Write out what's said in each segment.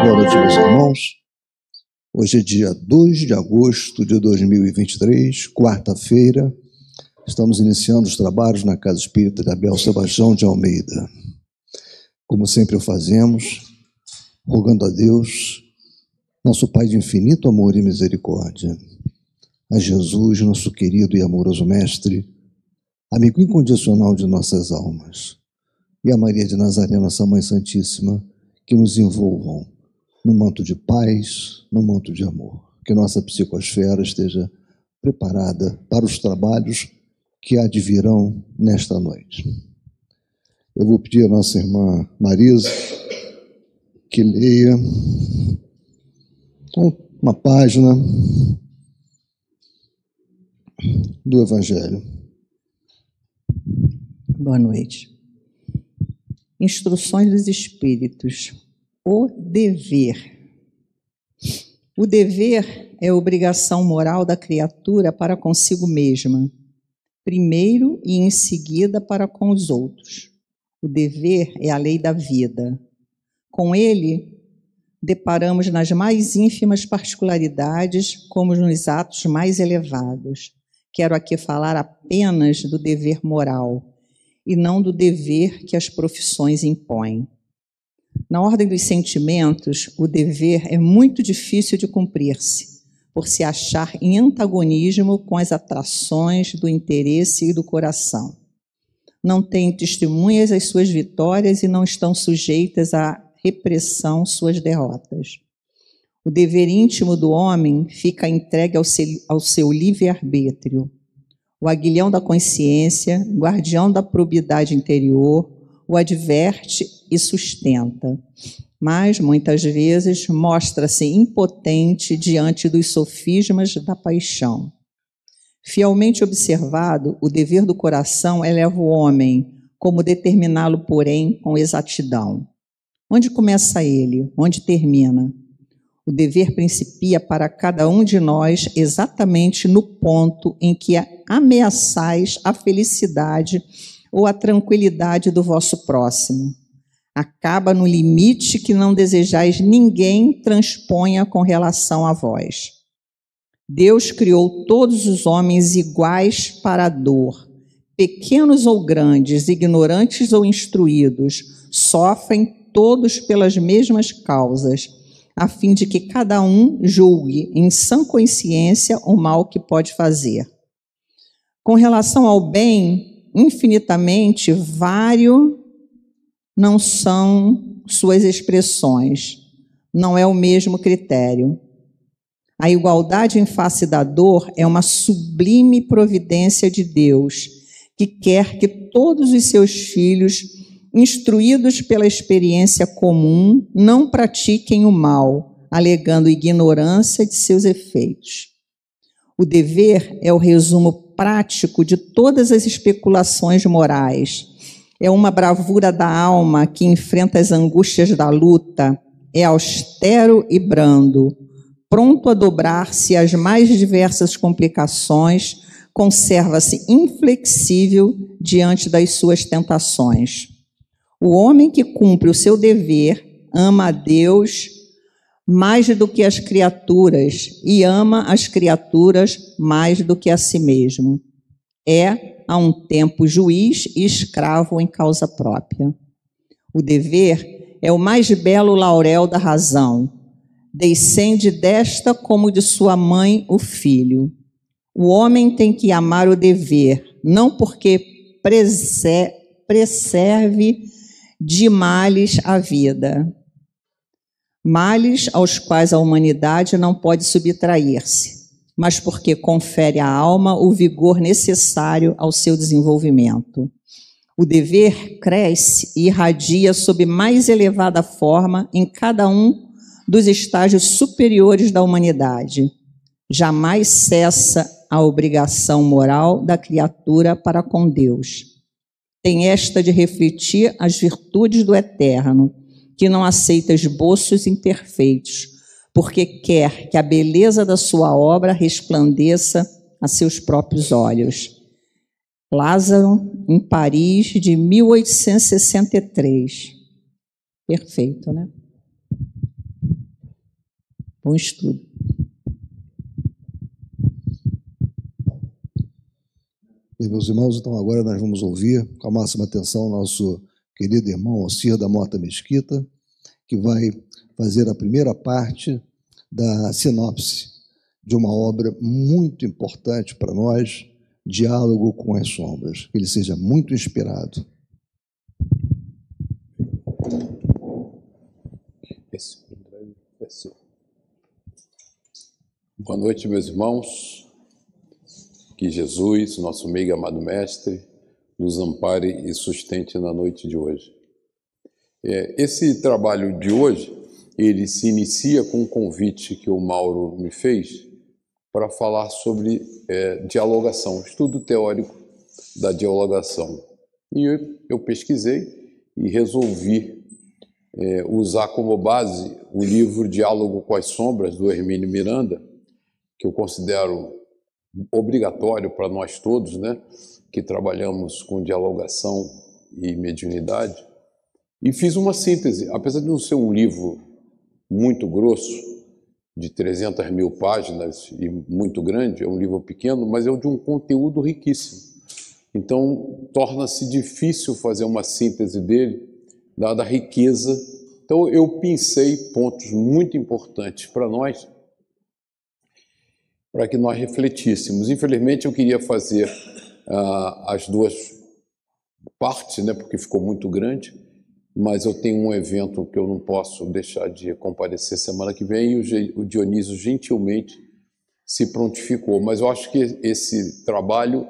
Boa noite, meus irmãos. Hoje é dia 2 de agosto de 2023, quarta-feira. Estamos iniciando os trabalhos na Casa Espírita de Abel Sebastião de Almeida. Como sempre o fazemos, rogando a Deus, nosso Pai de infinito amor e misericórdia, a Jesus, nosso querido e amoroso Mestre, amigo incondicional de nossas almas, e a Maria de Nazaré, nossa Mãe Santíssima, que nos envolvam no manto de paz, no manto de amor. Que nossa psicosfera esteja preparada para os trabalhos que advirão nesta noite. Eu vou pedir à nossa irmã Marisa que leia uma página do Evangelho. Boa noite. Instruções dos Espíritos. O dever. O dever é a obrigação moral da criatura para consigo mesma, primeiro e em seguida para com os outros. O dever é a lei da vida. Com ele, deparamos nas mais ínfimas particularidades, como nos atos mais elevados. Quero aqui falar apenas do dever moral e não do dever que as profissões impõem. Na ordem dos sentimentos, o dever é muito difícil de cumprir-se, por se achar em antagonismo com as atrações do interesse e do coração. Não têm testemunhas as suas vitórias e não estão sujeitas à repressão suas derrotas. O dever íntimo do homem fica entregue ao seu, ao seu livre-arbítrio o aguilhão da consciência, guardião da probidade interior, o adverte e sustenta, mas muitas vezes mostra-se impotente diante dos sofismas da paixão. Fielmente observado, o dever do coração eleva o homem, como determiná-lo, porém, com exatidão. Onde começa ele? Onde termina? O dever principia para cada um de nós exatamente no ponto em que ameaçais a felicidade ou a tranquilidade do vosso próximo. Acaba no limite que não desejais ninguém transponha com relação a vós. Deus criou todos os homens iguais para a dor. Pequenos ou grandes, ignorantes ou instruídos, sofrem todos pelas mesmas causas a fim de que cada um julgue em sã consciência o mal que pode fazer. Com relação ao bem, infinitamente vários não são suas expressões, não é o mesmo critério. A igualdade em face da dor é uma sublime providência de Deus, que quer que todos os seus filhos instruídos pela experiência comum, não pratiquem o mal, alegando ignorância de seus efeitos. O dever é o resumo prático de todas as especulações morais. É uma bravura da alma que enfrenta as angústias da luta. É austero e brando, pronto a dobrar-se às mais diversas complicações, conserva-se inflexível diante das suas tentações. O homem que cumpre o seu dever ama a Deus mais do que as criaturas e ama as criaturas mais do que a si mesmo. É, a um tempo, juiz e escravo em causa própria. O dever é o mais belo laurel da razão. Descende desta como de sua mãe o filho. O homem tem que amar o dever, não porque preserve de males à vida. Males aos quais a humanidade não pode subtrair-se, mas porque confere à alma o vigor necessário ao seu desenvolvimento. O dever cresce e irradia sob mais elevada forma em cada um dos estágios superiores da humanidade. Jamais cessa a obrigação moral da criatura para com Deus tem esta de refletir as virtudes do Eterno, que não aceita esboços imperfeitos, porque quer que a beleza da sua obra resplandeça a seus próprios olhos. Lázaro, em Paris, de 1863. Perfeito, né? Bom estudo. Meus irmãos, então agora nós vamos ouvir com a máxima atenção nosso querido irmão Alcir da Mota Mesquita, que vai fazer a primeira parte da sinopse de uma obra muito importante para nós, Diálogo com as Sombras. Que ele seja muito inspirado. Boa noite, meus irmãos. Que Jesus, nosso meio amado Mestre, nos ampare e sustente na noite de hoje. É, esse trabalho de hoje, ele se inicia com um convite que o Mauro me fez para falar sobre é, dialogação, estudo teórico da dialogação. E eu, eu pesquisei e resolvi é, usar como base o livro Diálogo com as Sombras, do Hermínio Miranda, que eu considero obrigatório para nós todos, né, que trabalhamos com dialogação e mediunidade, e fiz uma síntese, apesar de não ser um livro muito grosso, de 300 mil páginas e muito grande, é um livro pequeno, mas é de um conteúdo riquíssimo. Então, torna-se difícil fazer uma síntese dele, dada a riqueza. Então, eu pensei pontos muito importantes para nós, para que nós refletíssemos. Infelizmente, eu queria fazer uh, as duas partes, né, porque ficou muito grande, mas eu tenho um evento que eu não posso deixar de comparecer semana que vem e o Dionísio gentilmente se prontificou. Mas eu acho que esse trabalho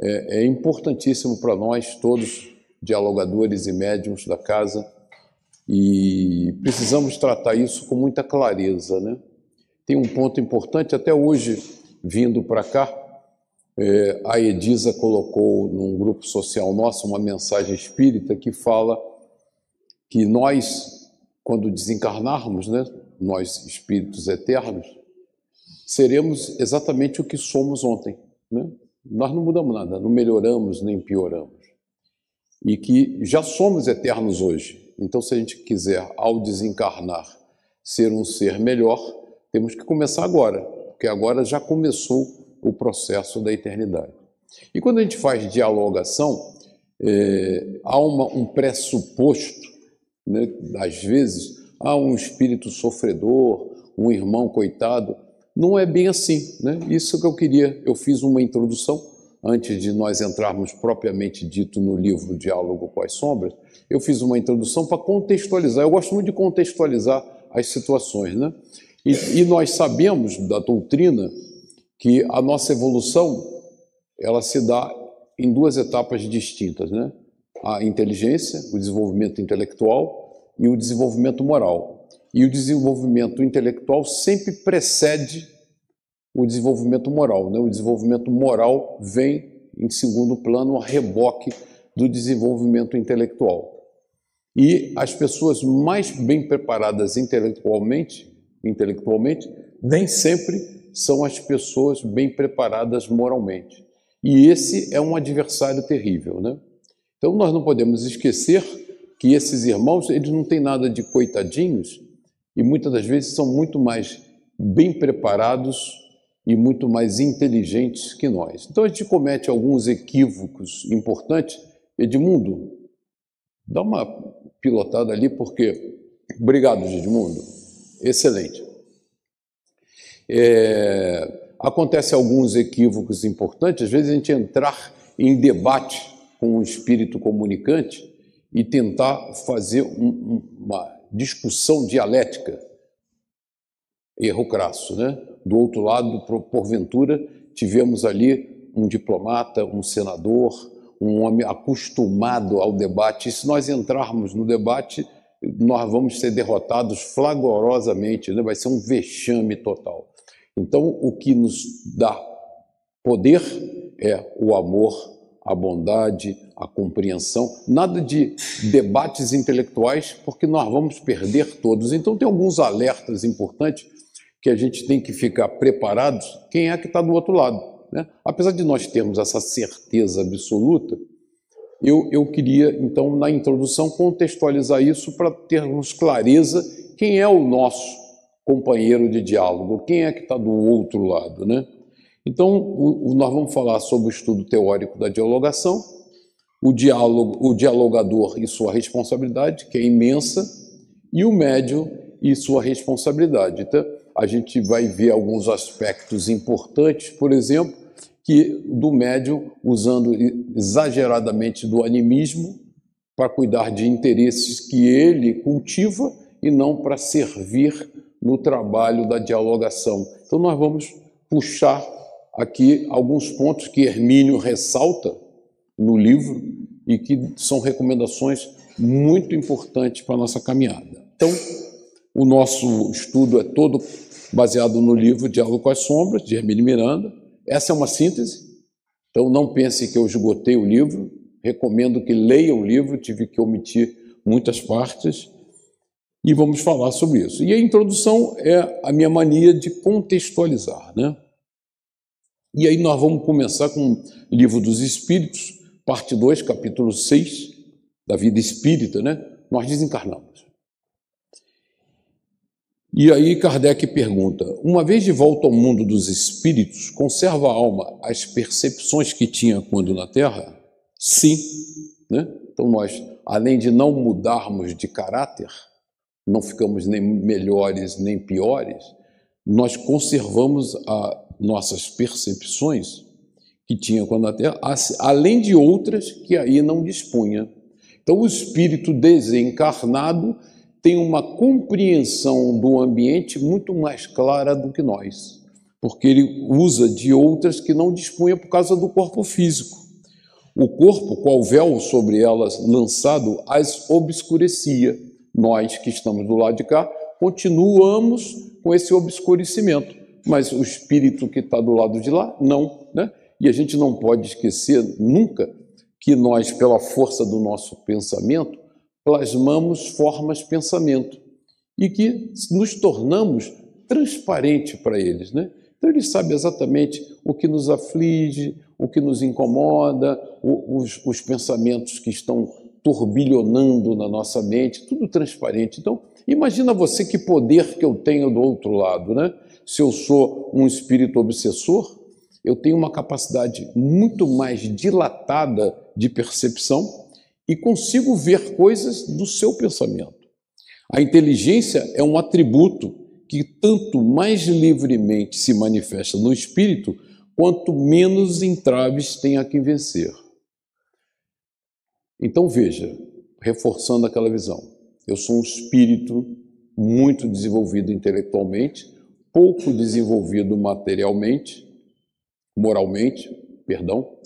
é, é importantíssimo para nós todos, dialogadores e médiums da casa, e precisamos tratar isso com muita clareza, né? Tem um ponto importante, até hoje, vindo para cá, é, a Edisa colocou num grupo social nosso uma mensagem espírita que fala que nós, quando desencarnarmos, né, nós espíritos eternos, seremos exatamente o que somos ontem. Né? Nós não mudamos nada, não melhoramos nem pioramos. E que já somos eternos hoje. Então, se a gente quiser, ao desencarnar, ser um ser melhor, temos que começar agora, porque agora já começou o processo da eternidade. E quando a gente faz dialogação, é, há uma, um pressuposto né? Às vezes, há um espírito sofredor, um irmão coitado. Não é bem assim. Né? Isso que eu queria. Eu fiz uma introdução antes de nós entrarmos propriamente dito no livro Diálogo com as Sombras. Eu fiz uma introdução para contextualizar. Eu gosto muito de contextualizar as situações. Né? E, e nós sabemos da doutrina que a nossa evolução ela se dá em duas etapas distintas, né? a inteligência, o desenvolvimento intelectual e o desenvolvimento moral. E o desenvolvimento intelectual sempre precede o desenvolvimento moral. Né? O desenvolvimento moral vem em segundo plano a reboque do desenvolvimento intelectual. E as pessoas mais bem preparadas intelectualmente, intelectualmente, nem sempre são as pessoas bem preparadas moralmente. E esse é um adversário terrível, né? Então nós não podemos esquecer que esses irmãos, eles não têm nada de coitadinhos e muitas das vezes são muito mais bem preparados e muito mais inteligentes que nós. Então a gente comete alguns equívocos importantes. Edmundo, dá uma pilotada ali porque obrigado, Edmundo. Excelente. É, acontece alguns equívocos importantes, às vezes a gente entrar em debate com um espírito comunicante e tentar fazer um, uma discussão dialética. Erro crasso, né? Do outro lado, porventura, tivemos ali um diplomata, um senador, um homem acostumado ao debate. E se nós entrarmos no debate, nós vamos ser derrotados flagrosamente, né? vai ser um vexame total. Então, o que nos dá poder é o amor a bondade, a compreensão, nada de debates intelectuais, porque nós vamos perder todos. Então, tem alguns alertas importantes que a gente tem que ficar preparados. Quem é que está do outro lado? Né? Apesar de nós termos essa certeza absoluta, eu, eu queria, então, na introdução, contextualizar isso para termos clareza quem é o nosso companheiro de diálogo. Quem é que está do outro lado, né? Então, o, o, nós vamos falar sobre o estudo teórico da dialogação, o diálogo, o dialogador e sua responsabilidade, que é imensa, e o médium e sua responsabilidade. Então, a gente vai ver alguns aspectos importantes, por exemplo, que do médium usando exageradamente do animismo para cuidar de interesses que ele cultiva e não para servir no trabalho da dialogação. Então nós vamos puxar aqui alguns pontos que Hermínio ressalta no livro e que são recomendações muito importantes para a nossa caminhada. Então, o nosso estudo é todo baseado no livro Diálogo com as Sombras, de Hermínio Miranda. Essa é uma síntese, então não pense que eu esgotei o livro, recomendo que leiam o livro, tive que omitir muitas partes, e vamos falar sobre isso. E a introdução é a minha mania de contextualizar, né? E aí nós vamos começar com o Livro dos Espíritos, parte 2, capítulo 6, da vida espírita, né? Nós desencarnamos. E aí Kardec pergunta: uma vez de volta ao mundo dos espíritos, conserva a alma as percepções que tinha quando na Terra? Sim. Né? Então nós, além de não mudarmos de caráter, não ficamos nem melhores nem piores, nós conservamos as nossas percepções que tinha quando na Terra, além de outras que aí não dispunha. Então o espírito desencarnado tem uma compreensão do ambiente muito mais clara do que nós, porque ele usa de outras que não dispunha por causa do corpo físico. O corpo, qual véu sobre elas lançado, as obscurecia. Nós que estamos do lado de cá continuamos com esse obscurecimento, mas o espírito que está do lado de lá, não. Né? E a gente não pode esquecer nunca que nós, pela força do nosso pensamento, plasmamos formas de pensamento e que nos tornamos transparente para eles, né? Então ele sabe exatamente o que nos aflige, o que nos incomoda, os, os pensamentos que estão turbilhonando na nossa mente, tudo transparente. Então, imagina você que poder que eu tenho do outro lado, né? Se eu sou um espírito obsessor, eu tenho uma capacidade muito mais dilatada de percepção e consigo ver coisas do seu pensamento. A inteligência é um atributo que tanto mais livremente se manifesta no espírito, quanto menos entraves tem a que vencer. Então veja, reforçando aquela visão, eu sou um espírito muito desenvolvido intelectualmente, pouco desenvolvido materialmente, moralmente, perdão,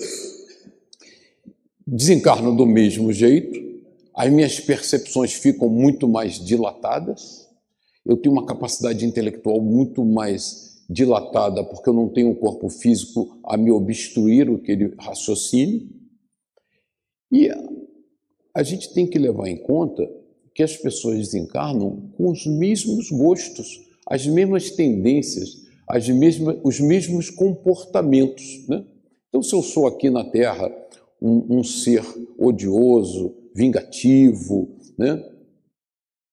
desencarno do mesmo jeito, as minhas percepções ficam muito mais dilatadas, eu tenho uma capacidade intelectual muito mais dilatada, porque eu não tenho um corpo físico a me obstruir aquele raciocínio. E a gente tem que levar em conta que as pessoas desencarnam com os mesmos gostos, as mesmas tendências, as mesmas, os mesmos comportamentos. Né? Então, se eu sou aqui na Terra um, um ser odioso, vingativo, né?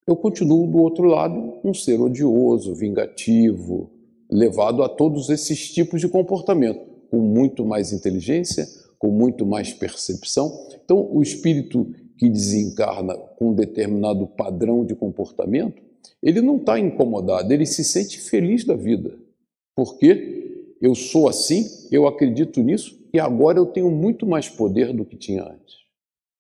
eu continuo do outro lado um ser odioso, vingativo, levado a todos esses tipos de comportamento, com muito mais inteligência, com muito mais percepção. Então, o espírito que desencarna com um determinado padrão de comportamento, ele não está incomodado, ele se sente feliz da vida. Porque eu sou assim, eu acredito nisso, e agora eu tenho muito mais poder do que tinha antes.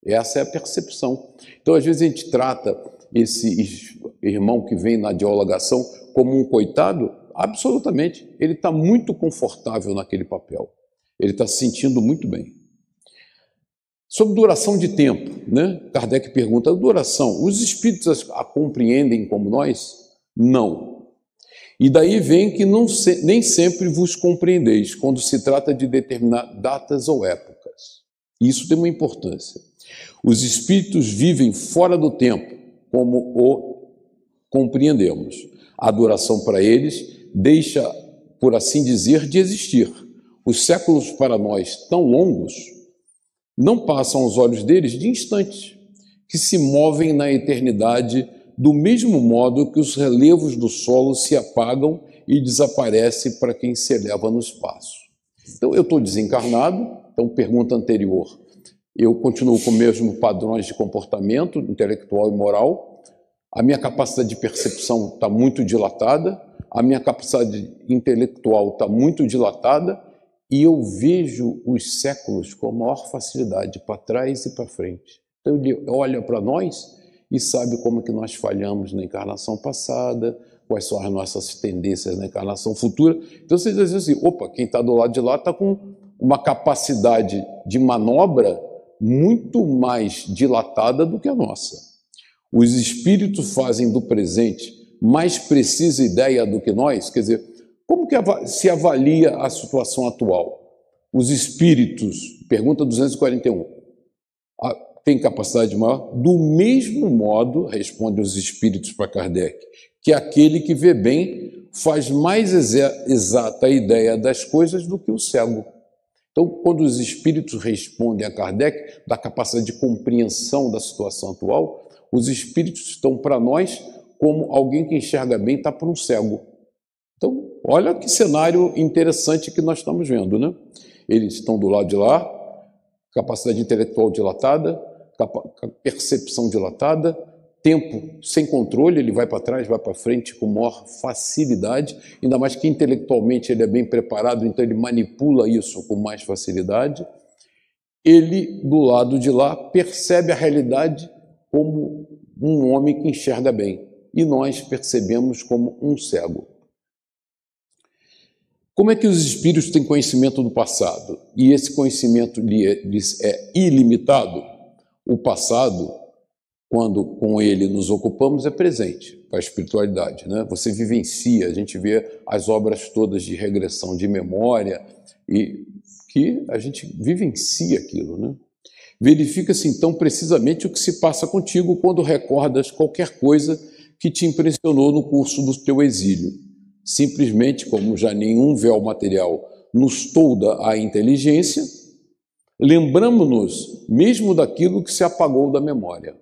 Essa é a percepção. Então, às vezes, a gente trata esse irmão que vem na dialogação como um coitado, absolutamente. Ele está muito confortável naquele papel. Ele está se sentindo muito bem. Sobre duração de tempo, né? Kardec pergunta: duração, os espíritos a compreendem como nós? Não. E daí vem que não se, nem sempre vos compreendeis quando se trata de determinar datas ou épocas. Isso tem uma importância. Os espíritos vivem fora do tempo, como o compreendemos. A duração para eles deixa, por assim dizer, de existir. Os séculos para nós tão longos não passam aos olhos deles de instantes, que se movem na eternidade do mesmo modo que os relevos do solo se apagam e desaparecem para quem se eleva no espaço. Então, eu estou desencarnado, então, pergunta anterior. Eu continuo com os mesmos padrões de comportamento intelectual e moral, a minha capacidade de percepção está muito dilatada, a minha capacidade intelectual está muito dilatada e eu vejo os séculos com maior facilidade, para trás e para frente. Então ele olha para nós e sabe como que nós falhamos na encarnação passada, quais são as nossas tendências na encarnação futura. Então você diz assim, opa, quem está do lado de lá está com uma capacidade de manobra muito mais dilatada do que a nossa. Os espíritos fazem do presente mais precisa ideia do que nós, quer dizer, como que se avalia a situação atual? Os espíritos, pergunta 241, têm capacidade maior? Do mesmo modo, responde os espíritos para Kardec, que aquele que vê bem faz mais exata a ideia das coisas do que o cego. Então, quando os espíritos respondem a Kardec da capacidade de compreensão da situação atual, os espíritos estão para nós como alguém que enxerga bem está para um cego. Olha que cenário interessante que nós estamos vendo, né? Eles estão do lado de lá, capacidade intelectual dilatada, percepção dilatada, tempo sem controle, ele vai para trás, vai para frente com maior facilidade, ainda mais que intelectualmente ele é bem preparado, então ele manipula isso com mais facilidade. Ele, do lado de lá, percebe a realidade como um homem que enxerga bem e nós percebemos como um cego. Como é que os espíritos têm conhecimento do passado? E esse conhecimento lhes é ilimitado? O passado, quando com ele nos ocupamos, é presente para a espiritualidade. Né? Você vivencia, a gente vê as obras todas de regressão de memória e que a gente vivencia aquilo. Né? Verifica-se então precisamente o que se passa contigo quando recordas qualquer coisa que te impressionou no curso do teu exílio. Simplesmente, como já nenhum véu material nos tolda a inteligência, lembramos-nos mesmo daquilo que se apagou da memória.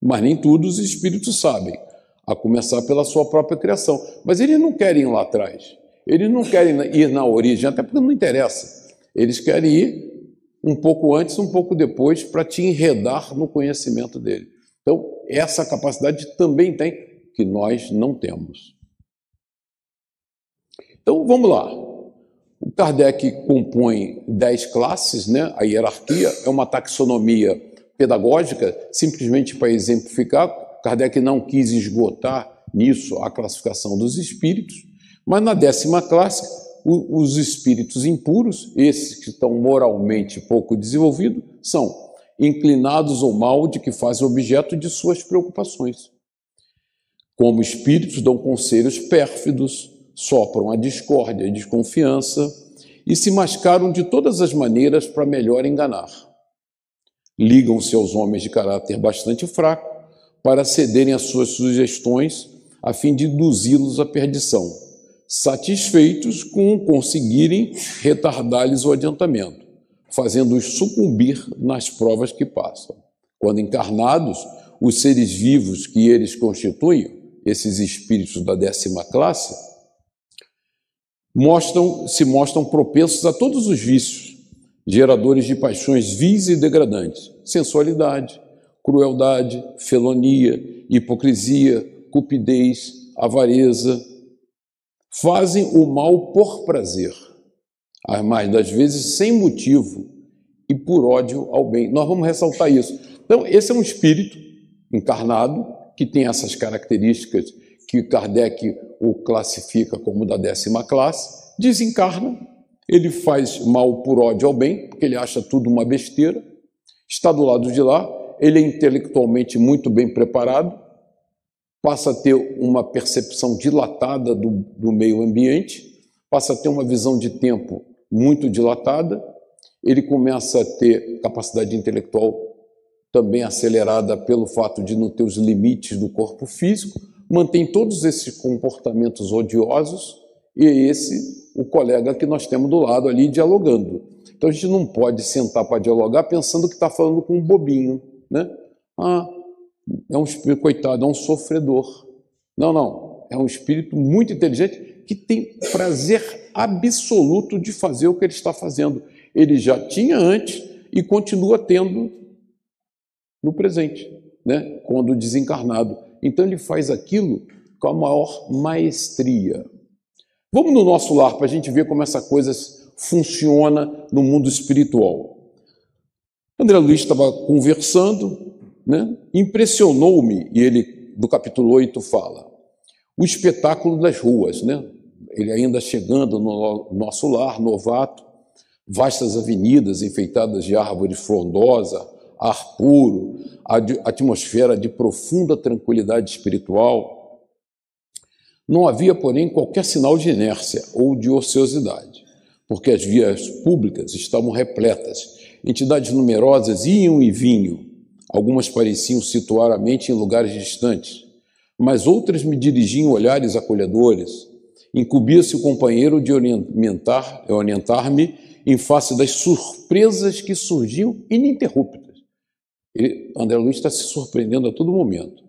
Mas nem tudo os espíritos sabem, a começar pela sua própria criação. Mas eles não querem ir lá atrás, eles não querem ir na origem, até porque não interessa. Eles querem ir um pouco antes, um pouco depois, para te enredar no conhecimento dele. Então, essa capacidade também tem que nós não temos. Então vamos lá. O Kardec compõe dez classes, né? a hierarquia é uma taxonomia pedagógica, simplesmente para exemplificar. Kardec não quis esgotar nisso a classificação dos espíritos, mas na décima classe, os espíritos impuros, esses que estão moralmente pouco desenvolvidos, são inclinados ao mal de que fazem objeto de suas preocupações. Como espíritos dão conselhos pérfidos, sopram a discórdia e desconfiança e se mascaram de todas as maneiras para melhor enganar. Ligam-se aos homens de caráter bastante fraco para cederem às suas sugestões a fim de induzi-los à perdição, satisfeitos com conseguirem retardar-lhes o adiantamento, fazendo-os sucumbir nas provas que passam. Quando encarnados, os seres vivos que eles constituem esses espíritos da décima classe, mostram, se mostram propensos a todos os vícios, geradores de paixões vis e degradantes, sensualidade, crueldade, felonia, hipocrisia, cupidez, avareza. Fazem o mal por prazer, as mais das vezes sem motivo e por ódio ao bem. Nós vamos ressaltar isso. Então, esse é um espírito encarnado que tem essas características que Kardec o classifica como da décima classe, desencarna, ele faz mal por ódio ao bem, porque ele acha tudo uma besteira, está do lado de lá, ele é intelectualmente muito bem preparado, passa a ter uma percepção dilatada do, do meio ambiente, passa a ter uma visão de tempo muito dilatada, ele começa a ter capacidade intelectual também acelerada pelo fato de não ter os limites do corpo físico, mantém todos esses comportamentos odiosos e é esse o colega que nós temos do lado ali dialogando. Então a gente não pode sentar para dialogar pensando que está falando com um bobinho, né? Ah, é um espírito, coitado, é um sofredor. Não, não. É um espírito muito inteligente que tem prazer absoluto de fazer o que ele está fazendo. Ele já tinha antes e continua tendo no presente, né? quando desencarnado. Então ele faz aquilo com a maior maestria. Vamos no nosso lar para a gente ver como essa coisa funciona no mundo espiritual. André Luiz estava conversando, né? impressionou-me, e ele, no capítulo 8, fala, o espetáculo das ruas, né? ele ainda chegando no nosso lar, novato, vastas avenidas enfeitadas de árvores frondosa, ar puro, atmosfera de profunda tranquilidade espiritual. Não havia, porém, qualquer sinal de inércia ou de ociosidade, porque as vias públicas estavam repletas, entidades numerosas iam e vinham, algumas pareciam situar a mente em lugares distantes, mas outras me dirigiam olhares acolhedores, Incumbia-se o companheiro de orientar-me orientar em face das surpresas que surgiam ininterruptas. Ele, André Luiz está se surpreendendo a todo momento.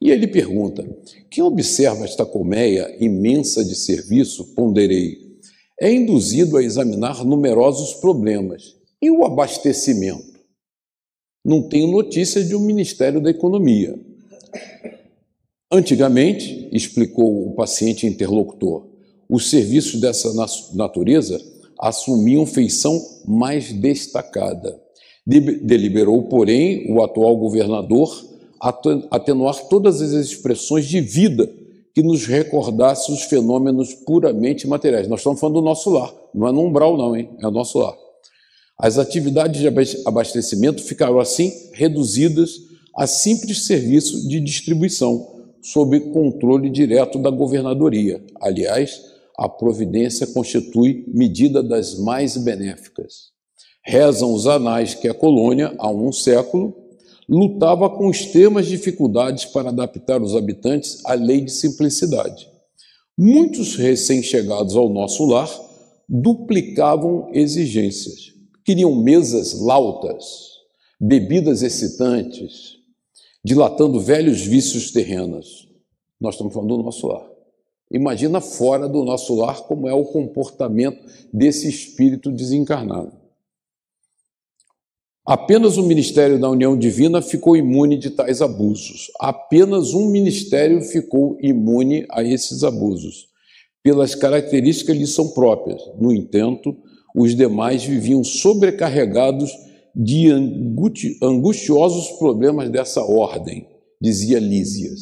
E ele pergunta: quem observa esta colmeia imensa de serviço, ponderei, é induzido a examinar numerosos problemas. E o abastecimento? Não tenho notícia de um Ministério da Economia. Antigamente, explicou o paciente interlocutor, os serviços dessa natureza assumiam feição mais destacada. Deliberou, porém, o atual governador atenuar todas as expressões de vida que nos recordasse os fenômenos puramente materiais. Nós estamos falando do nosso lar, não é no umbral, não, hein? É o nosso lar. As atividades de abastecimento ficaram assim reduzidas a simples serviço de distribuição sob controle direto da governadoria. Aliás, a providência constitui medida das mais benéficas. Rezam os anais que a colônia, há um século, lutava com extremas dificuldades para adaptar os habitantes à lei de simplicidade. Muitos recém-chegados ao nosso lar duplicavam exigências. Queriam mesas lautas, bebidas excitantes, dilatando velhos vícios terrenos. Nós estamos falando do nosso lar. Imagina fora do nosso lar como é o comportamento desse espírito desencarnado. Apenas o ministério da união divina ficou imune de tais abusos. Apenas um ministério ficou imune a esses abusos, pelas características que são próprias. No entanto, os demais viviam sobrecarregados de angustiosos problemas dessa ordem, dizia Lísias.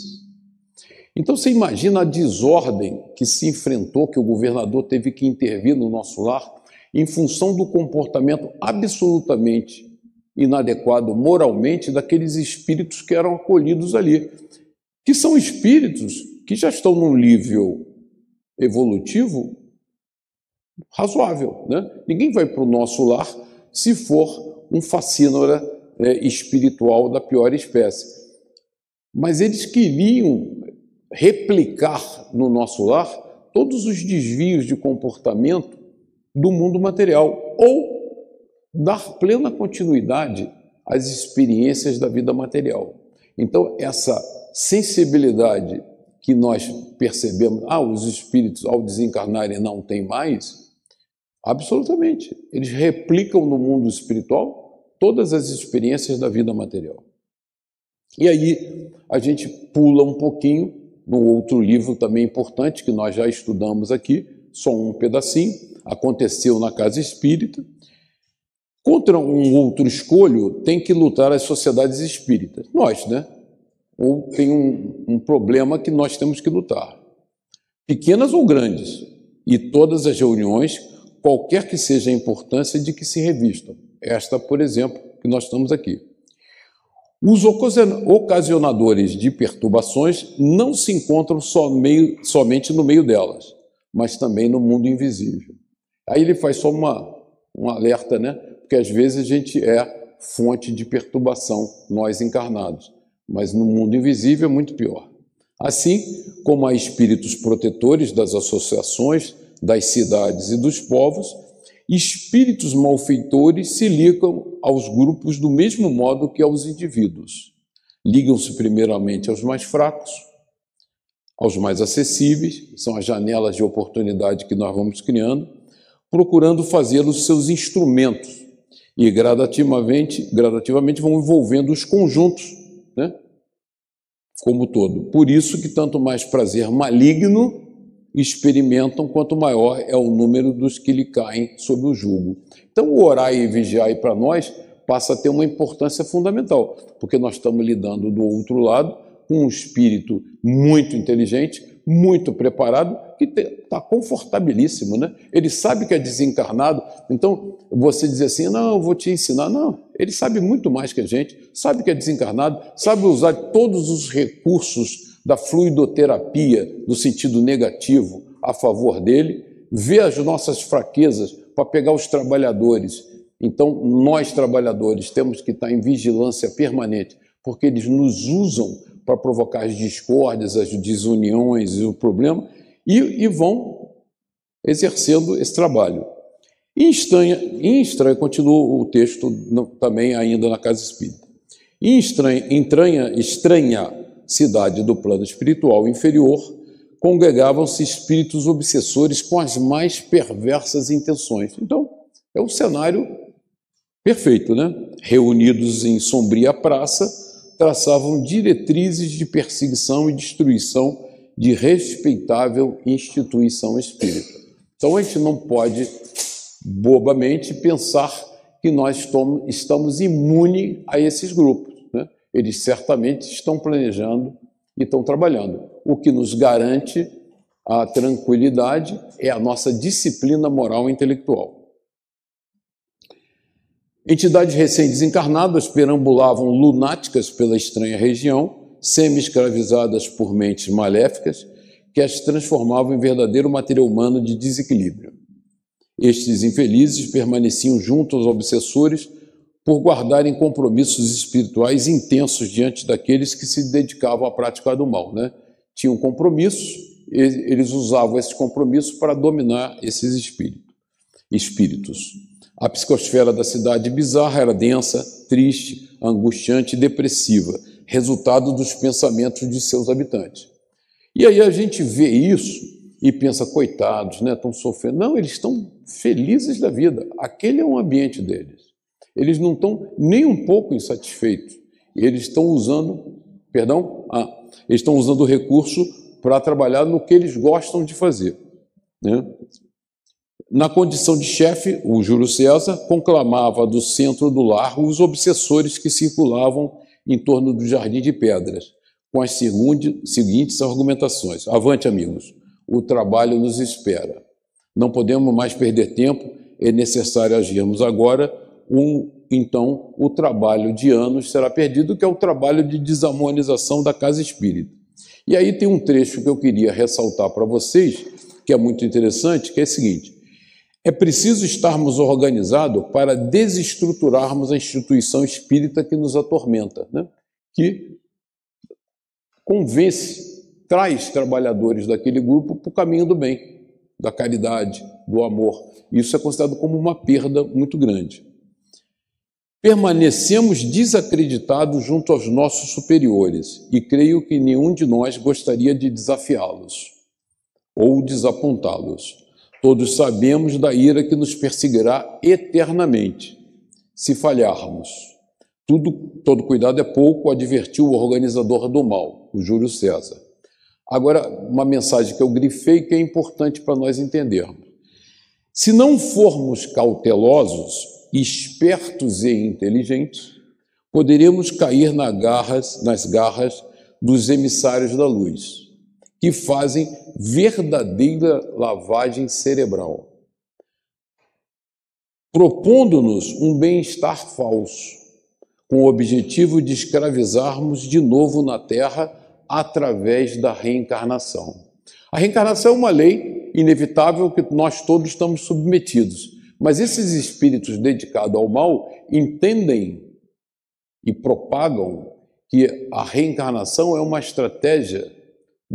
Então você imagina a desordem que se enfrentou, que o governador teve que intervir no nosso lar, em função do comportamento absolutamente inadequado moralmente daqueles espíritos que eram acolhidos ali, que são espíritos que já estão num nível evolutivo razoável. Né? Ninguém vai para o nosso lar se for um fascínora é, espiritual da pior espécie. Mas eles queriam replicar no nosso lar todos os desvios de comportamento do mundo material ou dar plena continuidade às experiências da vida material. Então, essa sensibilidade que nós percebemos, ah, os espíritos ao desencarnarem não têm mais, absolutamente. Eles replicam no mundo espiritual todas as experiências da vida material. E aí a gente pula um pouquinho num outro livro também importante que nós já estudamos aqui, só um pedacinho, aconteceu na casa espírita. Contra um outro escolho tem que lutar as sociedades espíritas, nós, né? Ou tem um, um problema que nós temos que lutar, pequenas ou grandes, e todas as reuniões, qualquer que seja a importância de que se revistam. Esta, por exemplo, que nós estamos aqui. Os ocasionadores de perturbações não se encontram meio, somente no meio delas, mas também no mundo invisível. Aí ele faz só uma, um alerta, né? Porque às vezes a gente é fonte de perturbação, nós encarnados, mas no mundo invisível é muito pior. Assim como há espíritos protetores das associações, das cidades e dos povos, espíritos malfeitores se ligam aos grupos do mesmo modo que aos indivíduos. Ligam-se primeiramente aos mais fracos, aos mais acessíveis, são as janelas de oportunidade que nós vamos criando, procurando fazê-los seus instrumentos e gradativamente, gradativamente vão envolvendo os conjuntos, né? como todo. Por isso que tanto mais prazer maligno experimentam, quanto maior é o número dos que lhe caem sob o jugo. Então, o orar e vigiar para nós passa a ter uma importância fundamental, porque nós estamos lidando do outro lado com um espírito muito inteligente, muito preparado, que está confortabilíssimo, né? Ele sabe que é desencarnado, então você diz assim, não, vou te ensinar. Não, ele sabe muito mais que a gente, sabe que é desencarnado, sabe usar todos os recursos da fluidoterapia no sentido negativo a favor dele, vê as nossas fraquezas para pegar os trabalhadores. Então, nós trabalhadores temos que estar em vigilância permanente, porque eles nos usam para provocar as discórdias, as desuniões e o problema, e, e vão exercendo esse trabalho. Em estranha, em estranha continua o texto também ainda na Casa Espírita. Em estranha, entranha, estranha cidade do plano espiritual inferior, congregavam-se espíritos obsessores com as mais perversas intenções. Então, é o cenário perfeito, né? Reunidos em sombria praça, traçavam diretrizes de perseguição e destruição de respeitável instituição espírita. Então a gente não pode bobamente pensar que nós estamos imunes a esses grupos. Né? Eles certamente estão planejando e estão trabalhando. O que nos garante a tranquilidade é a nossa disciplina moral e intelectual. Entidades recém-desencarnadas perambulavam lunáticas pela estranha região, semi-escravizadas por mentes maléficas que as transformavam em verdadeiro material humano de desequilíbrio. Estes infelizes permaneciam junto aos obsessores por guardarem compromissos espirituais intensos diante daqueles que se dedicavam à prática do mal. Né? Tinham compromissos, eles usavam esses compromissos para dominar esses espíritos. A psicosfera da cidade bizarra era densa, triste, angustiante e depressiva resultado dos pensamentos de seus habitantes. E aí a gente vê isso e pensa, coitados, né, estão sofrendo. Não, eles estão felizes da vida. Aquele é um ambiente deles. Eles não estão nem um pouco insatisfeitos. Eles estão usando, perdão, ah, eles estão usando o recurso para trabalhar no que eles gostam de fazer. Né? Na condição de chefe, o Júlio César conclamava do centro do lar os obsessores que circulavam em torno do Jardim de Pedras, com as seguintes argumentações. Avante, amigos, o trabalho nos espera. Não podemos mais perder tempo, é necessário agirmos agora. Um, então, o trabalho de anos será perdido, que é o trabalho de desamonização da casa espírita. E aí tem um trecho que eu queria ressaltar para vocês, que é muito interessante, que é o seguinte: é preciso estarmos organizados para desestruturarmos a instituição espírita que nos atormenta, né? que convence, traz trabalhadores daquele grupo para o caminho do bem, da caridade, do amor. Isso é considerado como uma perda muito grande. Permanecemos desacreditados junto aos nossos superiores e creio que nenhum de nós gostaria de desafiá-los ou desapontá-los. Todos sabemos da ira que nos perseguirá eternamente se falharmos. Tudo, todo cuidado é pouco, advertiu o organizador do mal, o Júlio César. Agora, uma mensagem que eu grifei que é importante para nós entendermos. Se não formos cautelosos, espertos e inteligentes, poderemos cair nas garras, nas garras dos emissários da luz que fazem verdadeira lavagem cerebral, propondo-nos um bem-estar falso, com o objetivo de escravizarmos de novo na Terra através da reencarnação. A reencarnação é uma lei inevitável que nós todos estamos submetidos, mas esses espíritos dedicados ao mal entendem e propagam que a reencarnação é uma estratégia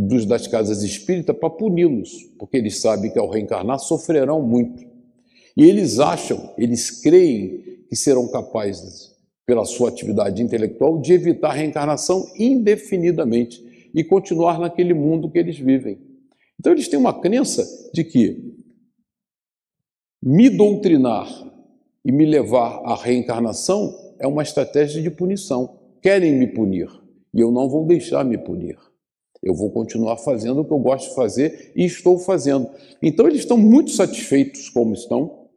dos das casas espíritas para puni-los, porque eles sabem que ao reencarnar sofrerão muito. E eles acham, eles creem que serão capazes, pela sua atividade intelectual, de evitar a reencarnação indefinidamente e continuar naquele mundo que eles vivem. Então, eles têm uma crença de que me doutrinar e me levar à reencarnação é uma estratégia de punição. Querem me punir e eu não vou deixar me punir. Eu vou continuar fazendo o que eu gosto de fazer e estou fazendo. Então, eles estão muito satisfeitos como estão.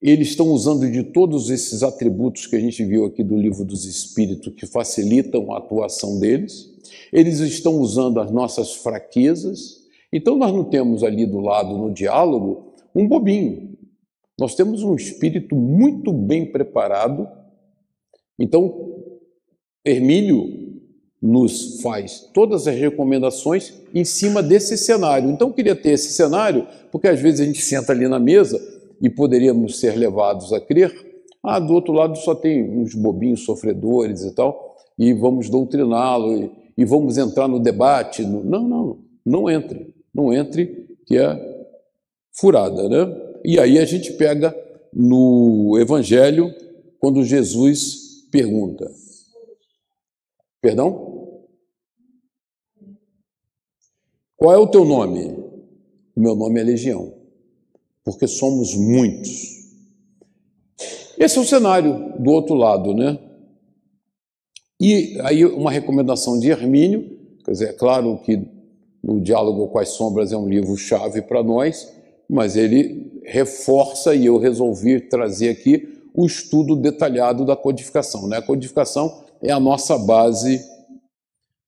Eles estão usando de todos esses atributos que a gente viu aqui do livro dos Espíritos, que facilitam a atuação deles. Eles estão usando as nossas fraquezas. Então, nós não temos ali do lado, no diálogo, um bobinho. Nós temos um espírito muito bem preparado. Então, Hermínio nos faz todas as recomendações em cima desse cenário. Então, eu queria ter esse cenário, porque às vezes a gente senta ali na mesa e poderíamos ser levados a crer, ah, do outro lado só tem uns bobinhos sofredores e tal, e vamos doutriná-lo e, e, vamos entrar no debate. Não, não, não entre, não entre, que é furada, né? E aí a gente pega no Evangelho, quando Jesus pergunta, Perdão? Qual é o teu nome? O meu nome é Legião, porque somos muitos. Esse é o cenário do outro lado, né? E aí uma recomendação de Hermínio, quer dizer, é claro que no Diálogo com as Sombras é um livro-chave para nós, mas ele reforça e eu resolvi trazer aqui o estudo detalhado da codificação. Né? A codificação é a nossa base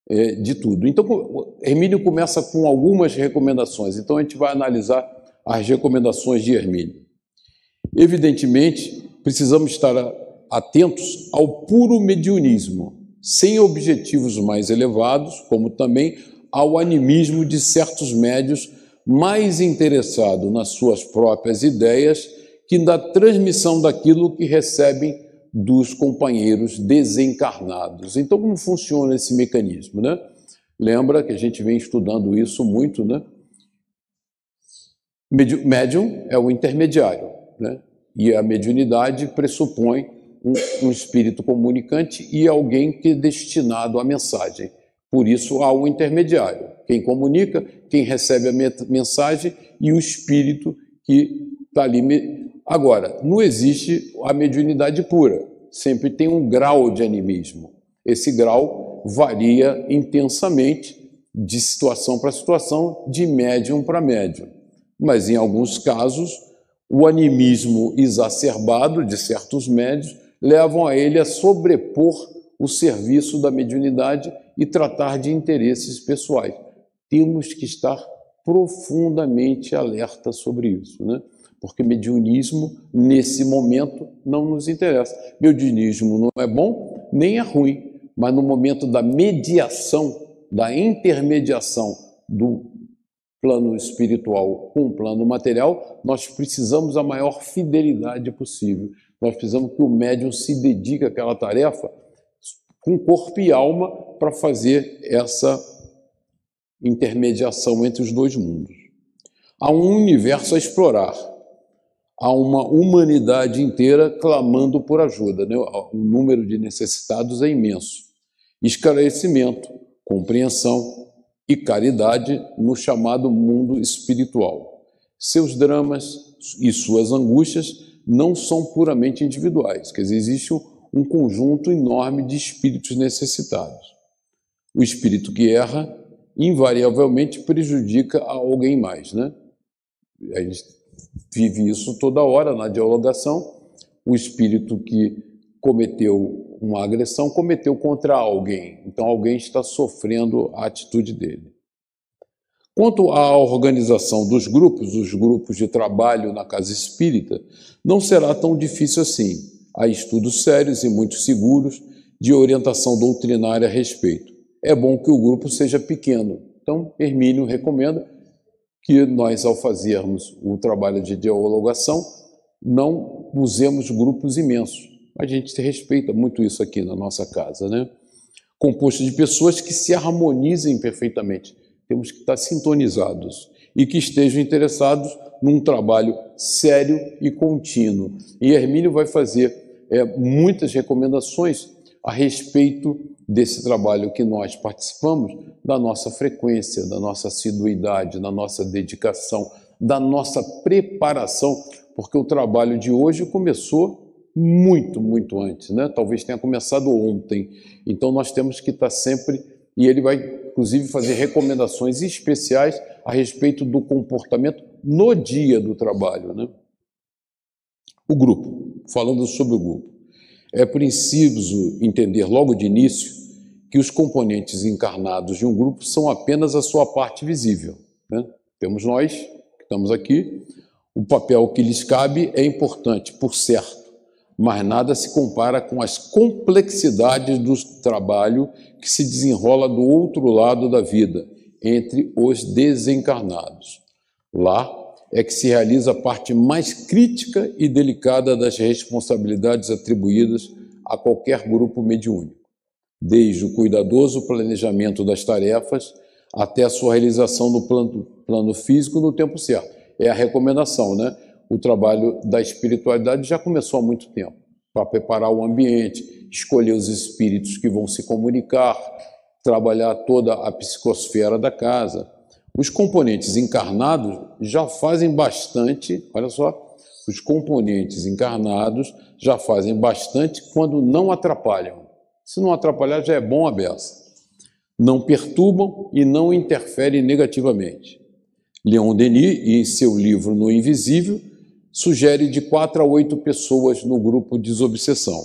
é, de tudo. Então, Hermínio começa com algumas recomendações. Então, a gente vai analisar as recomendações de Hermínio. Evidentemente, precisamos estar atentos ao puro mediunismo, sem objetivos mais elevados, como também ao animismo de certos médios mais interessados nas suas próprias ideias que na transmissão daquilo que recebem dos companheiros desencarnados. Então, como funciona esse mecanismo? Né? Lembra que a gente vem estudando isso muito, né? Médium é o intermediário, né? E a mediunidade pressupõe um, um espírito comunicante e alguém que é destinado à mensagem. Por isso há o intermediário, quem comunica, quem recebe a mensagem e o espírito que está ali Agora, não existe a mediunidade pura, sempre tem um grau de animismo. Esse grau varia intensamente de situação para situação, de médium para médium. Mas em alguns casos, o animismo exacerbado de certos médios levam a ele a sobrepor o serviço da mediunidade e tratar de interesses pessoais. Temos que estar profundamente alerta sobre isso, né? Porque mediunismo, nesse momento, não nos interessa. Mediunismo não é bom nem é ruim, mas no momento da mediação, da intermediação do plano espiritual com o plano material, nós precisamos a maior fidelidade possível. Nós precisamos que o médium se dedique àquela tarefa com corpo e alma para fazer essa intermediação entre os dois mundos. Há um universo a explorar há uma humanidade inteira clamando por ajuda. Né? O número de necessitados é imenso. Esclarecimento, compreensão e caridade no chamado mundo espiritual. Seus dramas e suas angústias não são puramente individuais, quer dizer, existe um conjunto enorme de espíritos necessitados. O espírito que erra invariavelmente prejudica a alguém mais, né? A gente vive isso toda hora na dialogação. O espírito que cometeu uma agressão cometeu contra alguém, então alguém está sofrendo a atitude dele. Quanto à organização dos grupos, os grupos de trabalho na casa espírita, não será tão difícil assim. Há estudos sérios e muito seguros de orientação doutrinária a respeito. É bom que o grupo seja pequeno. Então, Hermínio recomenda que nós, ao fazermos o trabalho de dialogação, não usemos grupos imensos. A gente respeita muito isso aqui na nossa casa, né? Composto de pessoas que se harmonizem perfeitamente. Temos que estar sintonizados e que estejam interessados num trabalho sério e contínuo. E Hermínio vai fazer é, muitas recomendações a respeito desse trabalho que nós participamos, da nossa frequência, da nossa assiduidade, da nossa dedicação, da nossa preparação, porque o trabalho de hoje começou muito, muito antes, né? Talvez tenha começado ontem. Então nós temos que estar sempre e ele vai inclusive fazer recomendações especiais a respeito do comportamento no dia do trabalho, né? O grupo, falando sobre o grupo. É preciso entender logo de início que os componentes encarnados de um grupo são apenas a sua parte visível. Né? Temos nós, que estamos aqui, o papel que lhes cabe é importante, por certo, mas nada se compara com as complexidades do trabalho que se desenrola do outro lado da vida, entre os desencarnados. Lá é que se realiza a parte mais crítica e delicada das responsabilidades atribuídas a qualquer grupo mediúnico, desde o cuidadoso planejamento das tarefas até a sua realização no plano, plano físico no tempo certo. É a recomendação, né? O trabalho da espiritualidade já começou há muito tempo para preparar o ambiente, escolher os espíritos que vão se comunicar, trabalhar toda a psicosfera da casa, os componentes encarnados já fazem bastante, olha só, os componentes encarnados já fazem bastante quando não atrapalham. Se não atrapalhar, já é bom a beça. Não perturbam e não interferem negativamente. Leon Denis, em seu livro No Invisível, sugere de quatro a oito pessoas no grupo Desobsessão.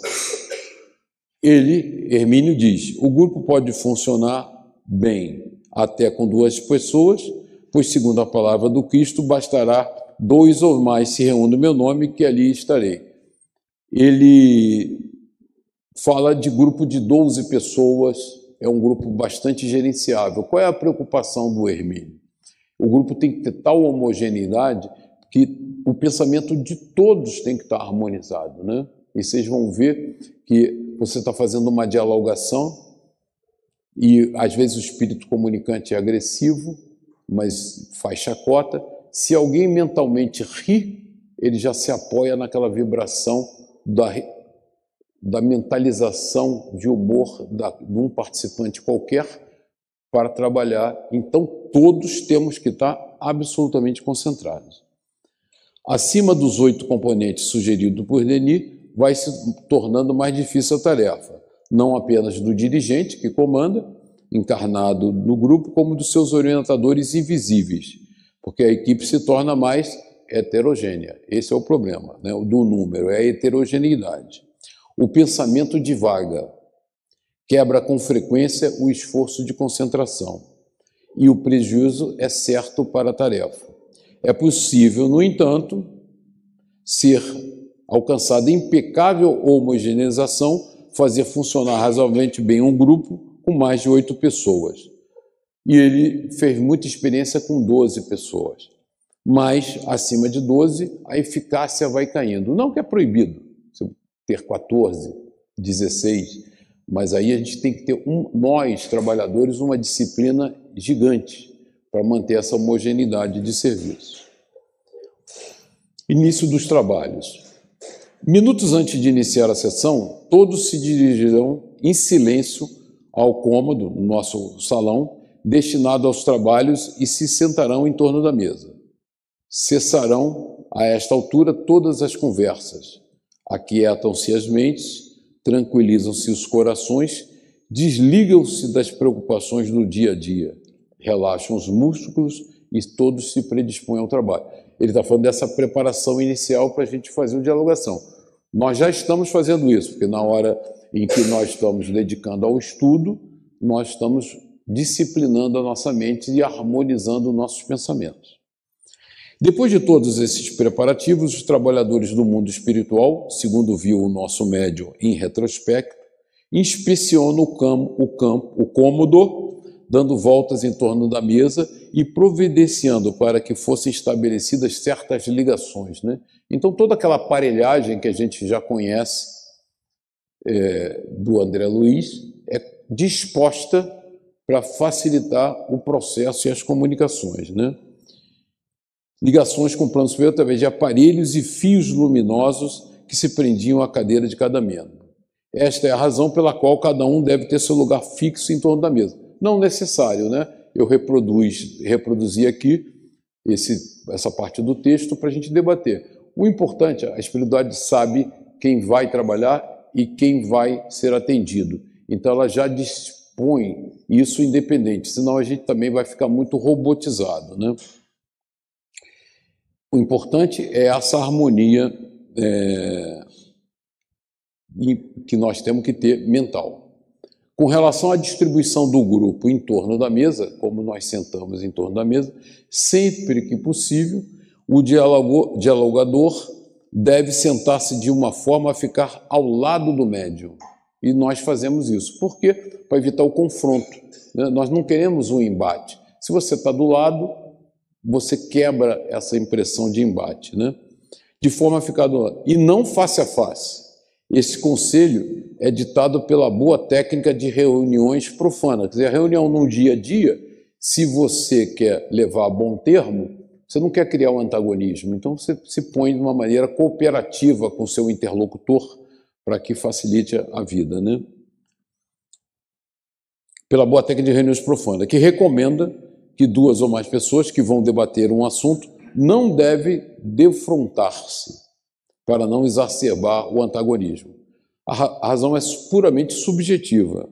Ele, Hermínio, diz: o grupo pode funcionar bem até com duas pessoas, pois, segundo a palavra do Cristo, bastará dois ou mais se reúnem no meu nome, que ali estarei. Ele fala de grupo de 12 pessoas, é um grupo bastante gerenciável. Qual é a preocupação do Hermínio? O grupo tem que ter tal homogeneidade que o pensamento de todos tem que estar harmonizado, né? E vocês vão ver que você está fazendo uma dialogação e às vezes o espírito comunicante é agressivo, mas faz chacota. Se alguém mentalmente ri, ele já se apoia naquela vibração da, da mentalização de humor da, de um participante qualquer para trabalhar. Então, todos temos que estar absolutamente concentrados. Acima dos oito componentes sugeridos por Denis, vai se tornando mais difícil a tarefa não apenas do dirigente que comanda, encarnado no grupo, como dos seus orientadores invisíveis, porque a equipe se torna mais heterogênea. Esse é o problema né, do número, é a heterogeneidade. O pensamento divaga, quebra com frequência o esforço de concentração e o prejuízo é certo para a tarefa. É possível, no entanto, ser alcançada impecável homogeneização fazer funcionar razoavelmente bem um grupo com mais de oito pessoas. E ele fez muita experiência com 12 pessoas. Mas, acima de 12, a eficácia vai caindo. Não que é proibido ter 14, 16, mas aí a gente tem que ter, um, nós, trabalhadores, uma disciplina gigante para manter essa homogeneidade de serviço. Início dos trabalhos. Minutos antes de iniciar a sessão, todos se dirigirão em silêncio ao cômodo, no nosso salão, destinado aos trabalhos e se sentarão em torno da mesa. Cessarão, a esta altura, todas as conversas. Aquietam-se as mentes, tranquilizam-se os corações, desligam-se das preocupações do dia a dia, relaxam os músculos e todos se predispõem ao trabalho. Ele está falando dessa preparação inicial para a gente fazer o dialogação. Nós já estamos fazendo isso, porque na hora em que nós estamos dedicando ao estudo, nós estamos disciplinando a nossa mente e harmonizando nossos pensamentos. Depois de todos esses preparativos, os trabalhadores do mundo espiritual, segundo viu o nosso médium em retrospecto, inspecionam o campo, o campo, o cômodo, dando voltas em torno da mesa e providenciando para que fossem estabelecidas certas ligações, né? Então, toda aquela aparelhagem que a gente já conhece é, do André Luiz é disposta para facilitar o processo e as comunicações. Né? Ligações com o plano superior através de aparelhos e fios luminosos que se prendiam à cadeira de cada membro. Esta é a razão pela qual cada um deve ter seu lugar fixo em torno da mesa. Não necessário, né? Eu reproduz, reproduzi aqui esse, essa parte do texto para a gente debater. O importante, a espiritualidade sabe quem vai trabalhar e quem vai ser atendido. Então ela já dispõe isso independente, senão a gente também vai ficar muito robotizado. Né? O importante é essa harmonia é, que nós temos que ter mental. Com relação à distribuição do grupo em torno da mesa, como nós sentamos em torno da mesa, sempre que possível, o dialogador deve sentar-se de uma forma a ficar ao lado do médium. E nós fazemos isso. Por quê? Para evitar o confronto. Né? Nós não queremos um embate. Se você está do lado, você quebra essa impressão de embate. Né? De forma a ficar do. E não face a face. Esse conselho é ditado pela boa técnica de reuniões profanas. Quer dizer, a reunião no dia a dia, se você quer levar a bom termo, você não quer criar um antagonismo. Então você se põe de uma maneira cooperativa com seu interlocutor para que facilite a vida. Né? Pela boa técnica de reuniões profanas, que recomenda que duas ou mais pessoas que vão debater um assunto não devem defrontar-se para não exacerbar o antagonismo. A razão é puramente subjetiva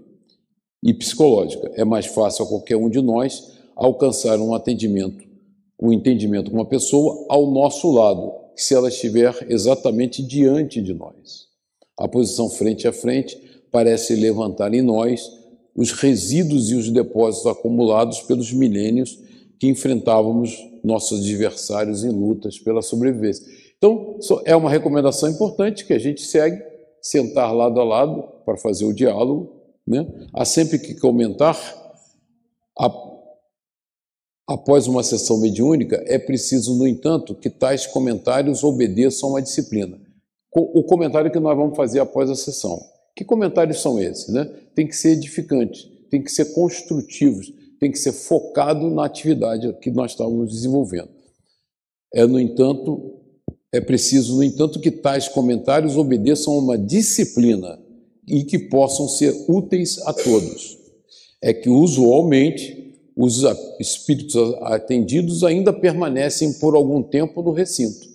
e psicológica. É mais fácil a qualquer um de nós alcançar um atendimento, um entendimento com uma pessoa ao nosso lado, se ela estiver exatamente diante de nós. A posição frente a frente parece levantar em nós os resíduos e os depósitos acumulados pelos milênios que enfrentávamos nossos adversários em lutas pela sobrevivência. Então, é uma recomendação importante que a gente segue, sentar lado a lado para fazer o diálogo. Né? Há sempre que comentar, após uma sessão mediúnica, é preciso, no entanto, que tais comentários obedeçam a disciplina. O comentário que nós vamos fazer após a sessão. Que comentários são esses? Né? Tem que ser edificantes, tem que ser construtivos, tem que ser focado na atividade que nós estamos desenvolvendo. É, no entanto, é preciso, no entanto, que tais comentários obedeçam a uma disciplina e que possam ser úteis a todos. É que, usualmente, os espíritos atendidos ainda permanecem por algum tempo no recinto.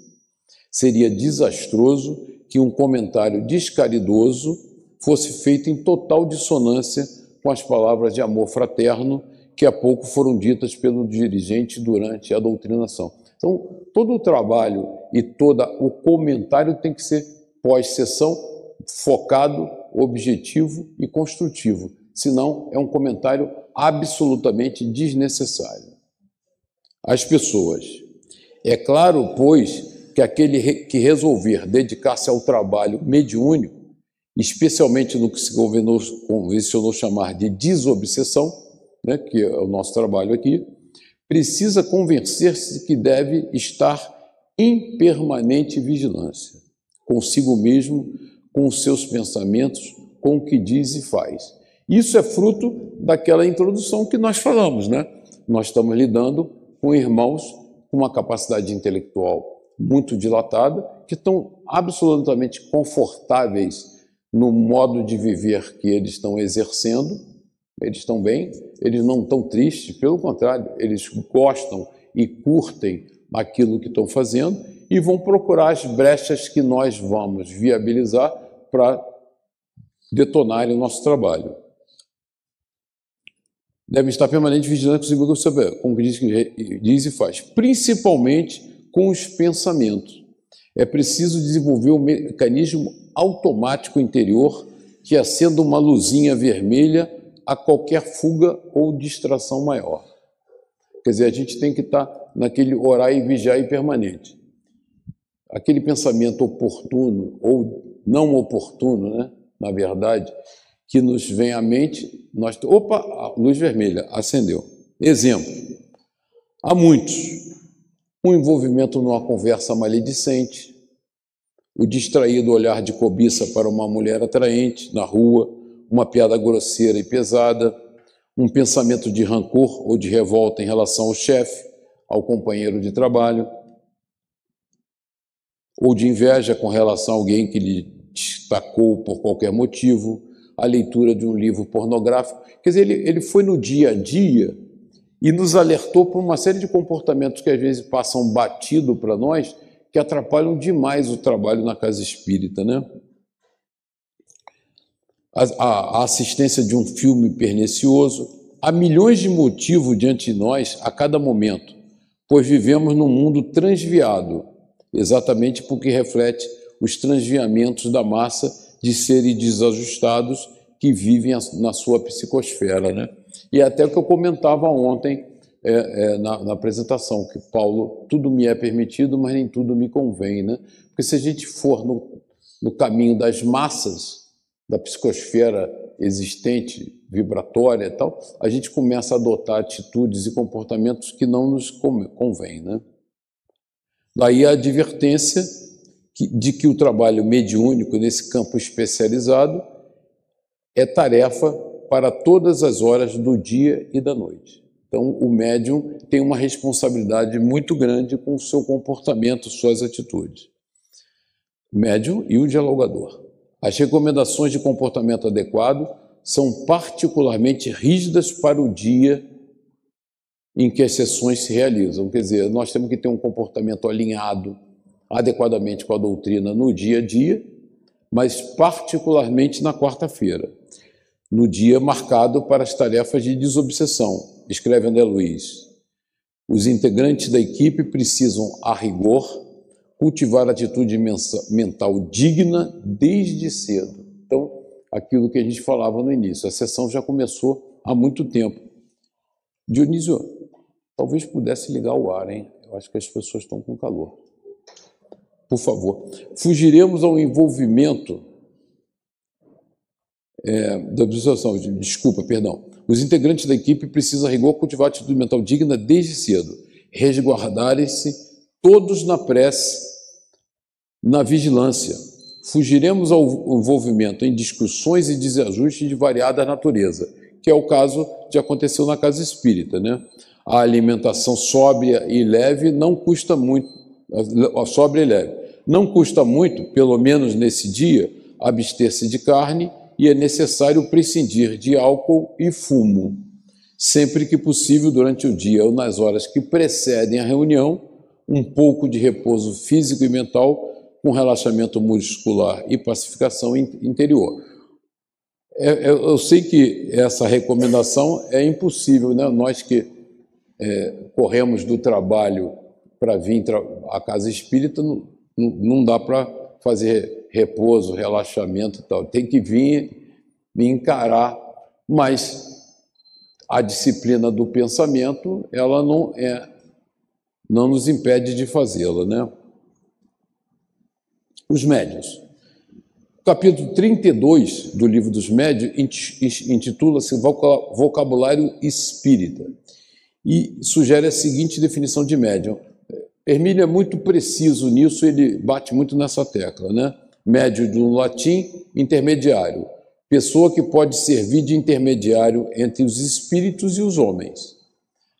Seria desastroso que um comentário descaridoso fosse feito em total dissonância com as palavras de amor fraterno que há pouco foram ditas pelo dirigente durante a doutrinação. Então, todo o trabalho e todo o comentário tem que ser pós-sessão focado, objetivo e construtivo. Senão, é um comentário absolutamente desnecessário. As pessoas. É claro, pois, que aquele que resolver dedicar-se ao trabalho mediúnico, especialmente no que se convencionou chamar de desobsessão, né, que é o nosso trabalho aqui, precisa convencer-se que deve estar em permanente vigilância, consigo mesmo, com seus pensamentos, com o que diz e faz. Isso é fruto daquela introdução que nós falamos, né? Nós estamos lidando com irmãos com uma capacidade intelectual muito dilatada, que estão absolutamente confortáveis no modo de viver que eles estão exercendo, eles estão bem, eles não estão tristes, pelo contrário, eles gostam e curtem aquilo que estão fazendo e vão procurar as brechas que nós vamos viabilizar para detonarem o nosso trabalho. Devem estar permanentemente vigilantes com saber, como diz, diz e faz, principalmente com os pensamentos. É preciso desenvolver um mecanismo automático interior que acenda uma luzinha vermelha a qualquer fuga ou distração maior. Quer dizer, a gente tem que estar naquele orar e vigiar e permanente. Aquele pensamento oportuno ou não oportuno, né, na verdade, que nos vem à mente, nós, opa, a luz vermelha acendeu. Exemplo: há muitos um envolvimento numa conversa maledicente, o distraído olhar de cobiça para uma mulher atraente na rua, uma piada grosseira e pesada, um pensamento de rancor ou de revolta em relação ao chefe, ao companheiro de trabalho. ou de inveja com relação a alguém que lhe destacou por qualquer motivo, a leitura de um livro pornográfico. Quer dizer, ele, ele foi no dia a dia e nos alertou por uma série de comportamentos que às vezes passam batido para nós, que atrapalham demais o trabalho na casa espírita, né? A, a, a assistência de um filme pernicioso, há milhões de motivos diante de nós a cada momento, pois vivemos num mundo transviado, exatamente porque reflete os transviamentos da massa de seres desajustados que vivem na sua psicosfera. Né? E até o que eu comentava ontem é, é, na, na, apresentação, que Paulo, tudo me é permitido, mas nem tudo me convém. Né? Porque se a gente for no, no caminho das massas, da psicosfera existente, vibratória e tal, a gente começa a adotar atitudes e comportamentos que não nos convêm. Né? Daí a advertência de que o trabalho mediúnico nesse campo especializado é tarefa para todas as horas do dia e da noite. Então, o médium tem uma responsabilidade muito grande com o seu comportamento, suas atitudes. Médium e o dialogador. As recomendações de comportamento adequado são particularmente rígidas para o dia em que as sessões se realizam. Quer dizer, nós temos que ter um comportamento alinhado adequadamente com a doutrina no dia a dia, mas particularmente na quarta-feira, no dia marcado para as tarefas de desobsessão, escreve André Luiz. Os integrantes da equipe precisam, a rigor, cultivar atitude mental digna desde cedo. Então, aquilo que a gente falava no início, a sessão já começou há muito tempo. Dionísio, talvez pudesse ligar o ar, hein? Eu acho que as pessoas estão com calor por favor. Fugiremos ao envolvimento é, da observação, desculpa, perdão. Os integrantes da equipe precisam, a rigor, cultivar atitude mental digna desde cedo, resguardarem-se todos na prece, na vigilância. Fugiremos ao envolvimento em discussões e desajustes de variada natureza, que é o caso de aconteceu na casa espírita, né? A alimentação sóbria e leve não custa muito, sóbria e leve. Não custa muito, pelo menos nesse dia, abster-se de carne e é necessário prescindir de álcool e fumo, sempre que possível durante o dia ou nas horas que precedem a reunião, um pouco de repouso físico e mental com relaxamento muscular e pacificação interior. É, é, eu sei que essa recomendação é impossível, né? nós que é, corremos do trabalho para vir à casa espírita, não dá para fazer repouso, relaxamento e tal. Tem que vir me encarar, mas a disciplina do pensamento, ela não é não nos impede de fazê-la, né? Os médios. O capítulo 32 do livro dos médios intitula-se Vocabulário Espírita e sugere a seguinte definição de médium: Hermínio é muito preciso nisso, ele bate muito nessa tecla, né? Médio do latim, intermediário. Pessoa que pode servir de intermediário entre os espíritos e os homens,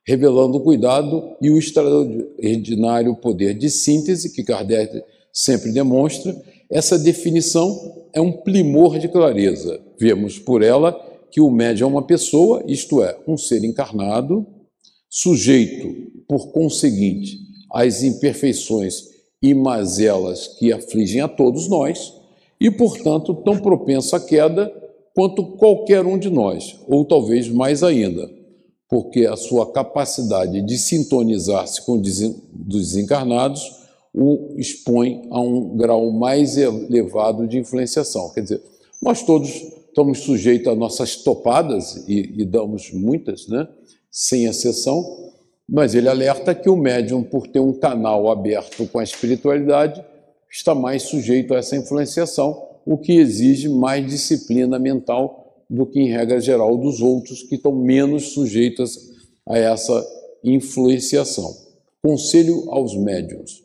revelando o cuidado e o extraordinário poder de síntese que Kardec sempre demonstra. Essa definição é um primor de clareza. Vemos por ela que o médio é uma pessoa, isto é, um ser encarnado, sujeito, por conseguinte, as imperfeições e mazelas que afligem a todos nós e, portanto, tão propenso à queda quanto qualquer um de nós, ou talvez mais ainda, porque a sua capacidade de sintonizar-se com os desencarnados o expõe a um grau mais elevado de influenciação. Quer dizer, nós todos estamos sujeitos a nossas topadas, e, e damos muitas, né? sem exceção, mas ele alerta que o médium, por ter um canal aberto com a espiritualidade, está mais sujeito a essa influenciação, o que exige mais disciplina mental do que, em regra geral, dos outros que estão menos sujeitos a essa influenciação. Conselho aos médiums.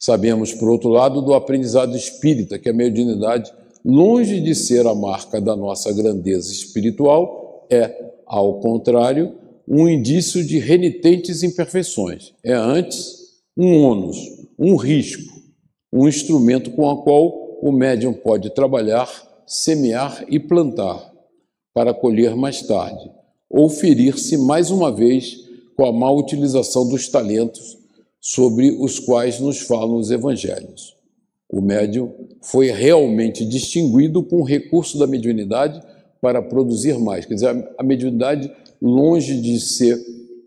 Sabemos, por outro lado, do aprendizado espírita, que a mediunidade, longe de ser a marca da nossa grandeza espiritual, é, ao contrário, um indício de renitentes imperfeições. É antes um ônus, um risco, um instrumento com o qual o médium pode trabalhar, semear e plantar, para colher mais tarde, ou ferir-se mais uma vez com a má utilização dos talentos sobre os quais nos falam os evangelhos. O médium foi realmente distinguido com o recurso da mediunidade para produzir mais. Quer dizer, a mediunidade, longe de ser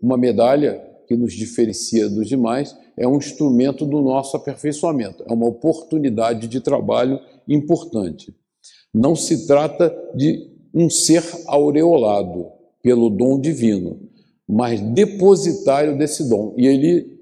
uma medalha que nos diferencia dos demais, é um instrumento do nosso aperfeiçoamento, é uma oportunidade de trabalho importante. Não se trata de um ser aureolado pelo dom divino, mas depositário desse dom. E ele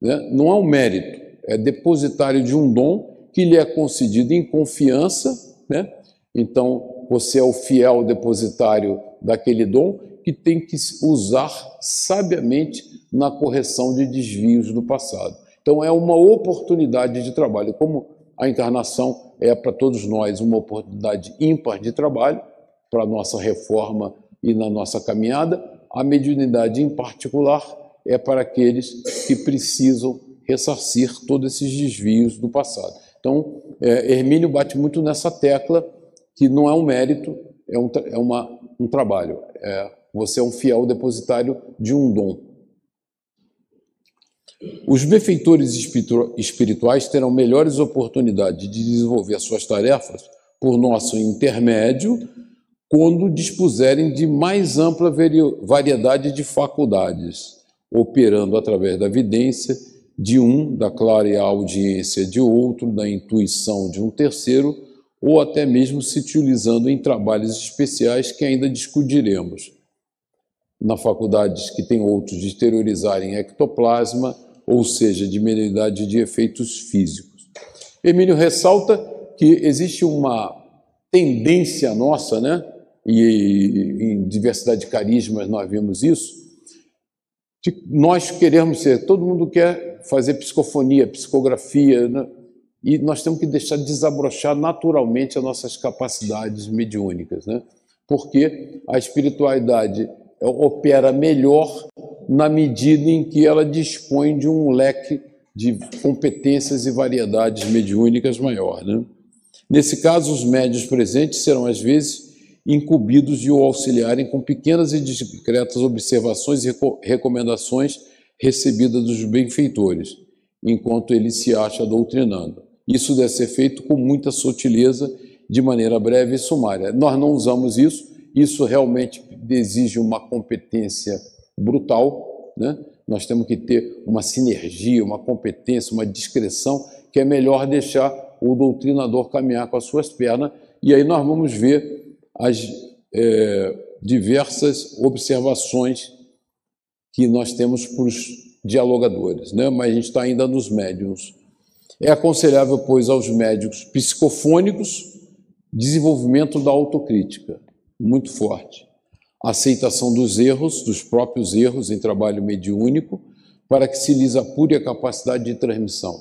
né, não é um mérito, é depositário de um dom que lhe é concedido em confiança, né? Então, você é o fiel depositário daquele dom que tem que usar sabiamente na correção de desvios do passado. Então, é uma oportunidade de trabalho. Como a encarnação é para todos nós uma oportunidade ímpar de trabalho, para a nossa reforma e na nossa caminhada, a mediunidade em particular é para aqueles que precisam ressarcir todos esses desvios do passado. Então, é, Hermínio bate muito nessa tecla que não é um mérito, é um, é uma, um trabalho. É, você é um fiel depositário de um dom. Os benfeitores espirituais terão melhores oportunidades de desenvolver suas tarefas por nosso intermédio quando dispuserem de mais ampla variedade de faculdades, operando através da vidência de um, da clara audiência de outro, da intuição de um terceiro, ou até mesmo se utilizando em trabalhos especiais que ainda discutiremos. Na faculdades que tem outros de exteriorizarem ectoplasma, ou seja, de mediunidade de efeitos físicos. Emílio ressalta que existe uma tendência nossa, né? E em diversidade de carismas nós vimos isso, de nós queremos ser, todo mundo quer fazer psicofonia, psicografia, né? e nós temos que deixar desabrochar naturalmente as nossas capacidades mediúnicas, né? porque a espiritualidade opera melhor na medida em que ela dispõe de um leque de competências e variedades mediúnicas maior. Né? Nesse caso, os médios presentes serão, às vezes, incumbidos de o auxiliarem com pequenas e discretas observações e recomendações recebidas dos benfeitores, enquanto ele se acha doutrinando. Isso deve ser feito com muita sutileza, de maneira breve e sumária. Nós não usamos isso, isso realmente exige uma competência brutal, né? Nós temos que ter uma sinergia, uma competência, uma discreção, que é melhor deixar o doutrinador caminhar com as suas pernas, e aí nós vamos ver as é, diversas observações que nós temos para os dialogadores, né? mas a gente está ainda nos médiums. É aconselhável, pois, aos médicos psicofônicos desenvolvimento da autocrítica, muito forte. Aceitação dos erros, dos próprios erros em trabalho mediúnico, para que se lhes apure a capacidade de transmissão.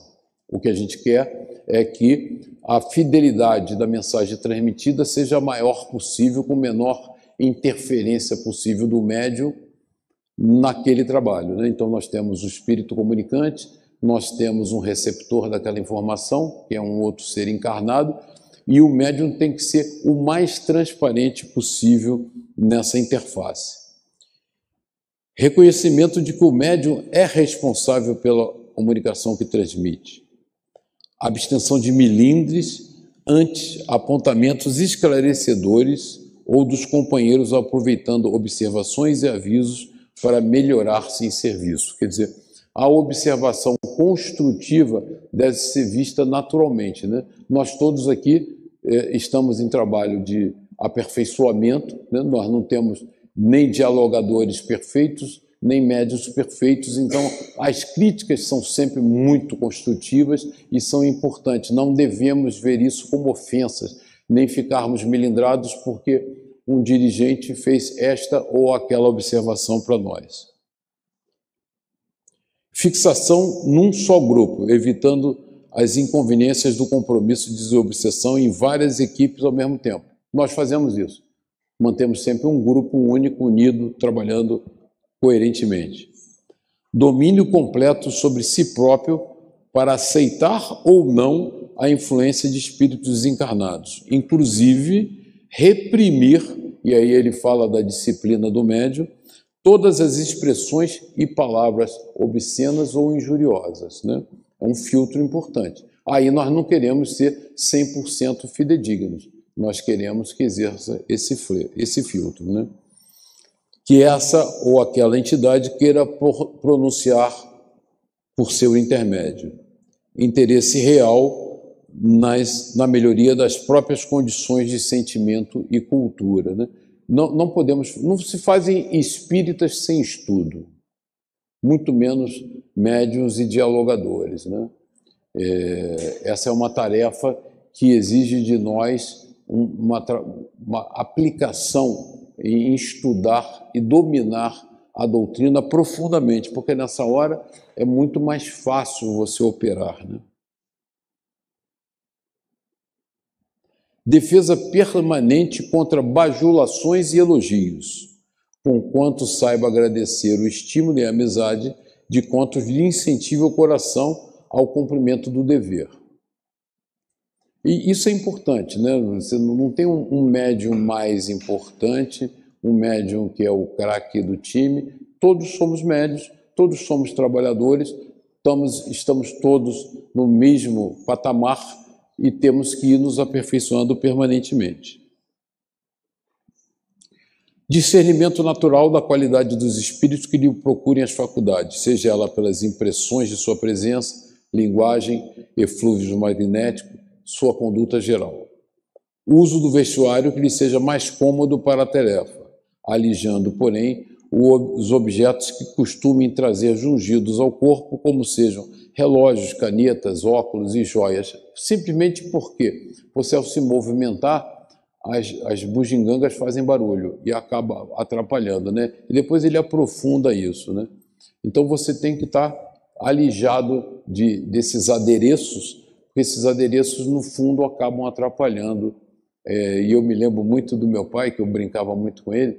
O que a gente quer é que a fidelidade da mensagem transmitida seja a maior possível, com menor interferência possível do médium naquele trabalho. Né? Então, nós temos o espírito comunicante, nós temos um receptor daquela informação, que é um outro ser encarnado, e o médium tem que ser o mais transparente possível nessa interface. Reconhecimento de que o médium é responsável pela comunicação que transmite abstenção de milindres ante apontamentos esclarecedores ou dos companheiros aproveitando observações e avisos para melhorar-se em serviço. Quer dizer, a observação construtiva deve ser vista naturalmente. Né? Nós todos aqui estamos em trabalho de aperfeiçoamento, né? nós não temos nem dialogadores perfeitos, nem médios perfeitos, então as críticas são sempre muito construtivas e são importantes. Não devemos ver isso como ofensas, nem ficarmos melindrados porque um dirigente fez esta ou aquela observação para nós. Fixação num só grupo, evitando as inconveniências do compromisso de desobsessão em várias equipes ao mesmo tempo. Nós fazemos isso. Mantemos sempre um grupo único, unido, trabalhando coerentemente. Domínio completo sobre si próprio para aceitar ou não a influência de espíritos desencarnados, inclusive reprimir, e aí ele fala da disciplina do médium, todas as expressões e palavras obscenas ou injuriosas. Né? É um filtro importante. Aí nós não queremos ser 100% fidedignos, nós queremos que exerça esse, esse filtro. Né? Que essa ou aquela entidade queira pronunciar por seu intermédio. Interesse real nas, na melhoria das próprias condições de sentimento e cultura. Né? Não, não podemos, não se fazem espíritas sem estudo, muito menos médiuns e dialogadores. Né? É, essa é uma tarefa que exige de nós uma, uma aplicação em estudar e dominar a doutrina profundamente, porque nessa hora é muito mais fácil você operar. Né? Defesa permanente contra bajulações e elogios, conquanto saiba agradecer o estímulo e a amizade de quantos lhe incentiva o coração ao cumprimento do dever. E isso é importante, né? Você não tem um médium mais importante um médium que é o craque do time, todos somos médios, todos somos trabalhadores, estamos, estamos todos no mesmo patamar e temos que ir nos aperfeiçoando permanentemente. Discernimento natural da qualidade dos espíritos que lhe procurem as faculdades, seja ela pelas impressões de sua presença, linguagem, eflúvios magnéticos, sua conduta geral. Uso do vestuário que lhe seja mais cômodo para a tarefa alijando, porém, os objetos que costumem trazer jungidos ao corpo, como sejam relógios, canetas, óculos e joias, simplesmente porque você, ao se movimentar, as, as bugigangas fazem barulho e acaba atrapalhando, né? E depois ele aprofunda isso, né? Então você tem que estar alijado de, desses adereços, porque esses adereços, no fundo, acabam atrapalhando. É, e eu me lembro muito do meu pai, que eu brincava muito com ele,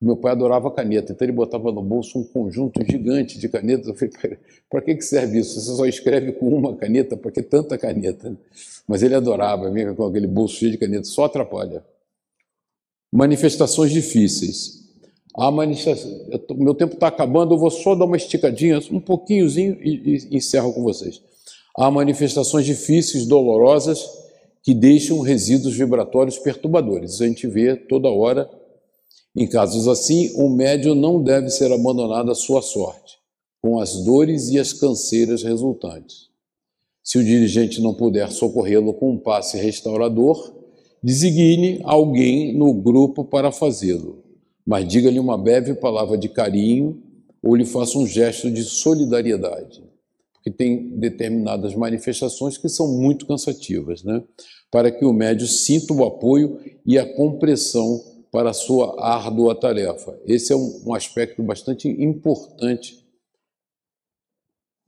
meu pai adorava caneta, então ele botava no bolso um conjunto gigante de canetas. Eu falei, para que, que serve isso? Você só escreve com uma caneta, para que tanta caneta? Mas ele adorava, vinha com aquele bolso cheio de caneta, só atrapalha. Manifestações difíceis. A manifestação, meu tempo está acabando, eu vou só dar uma esticadinha, um pouquinhozinho e, e encerro com vocês. Há manifestações difíceis, dolorosas, que deixam resíduos vibratórios perturbadores. Isso a gente vê toda hora em casos assim, o médium não deve ser abandonado à sua sorte, com as dores e as canseiras resultantes. Se o dirigente não puder socorrê-lo com um passe restaurador, designe alguém no grupo para fazê-lo, mas diga-lhe uma breve palavra de carinho ou lhe faça um gesto de solidariedade, porque tem determinadas manifestações que são muito cansativas, né? Para que o médium sinta o apoio e a compreensão para a sua árdua tarefa. Esse é um, um aspecto bastante importante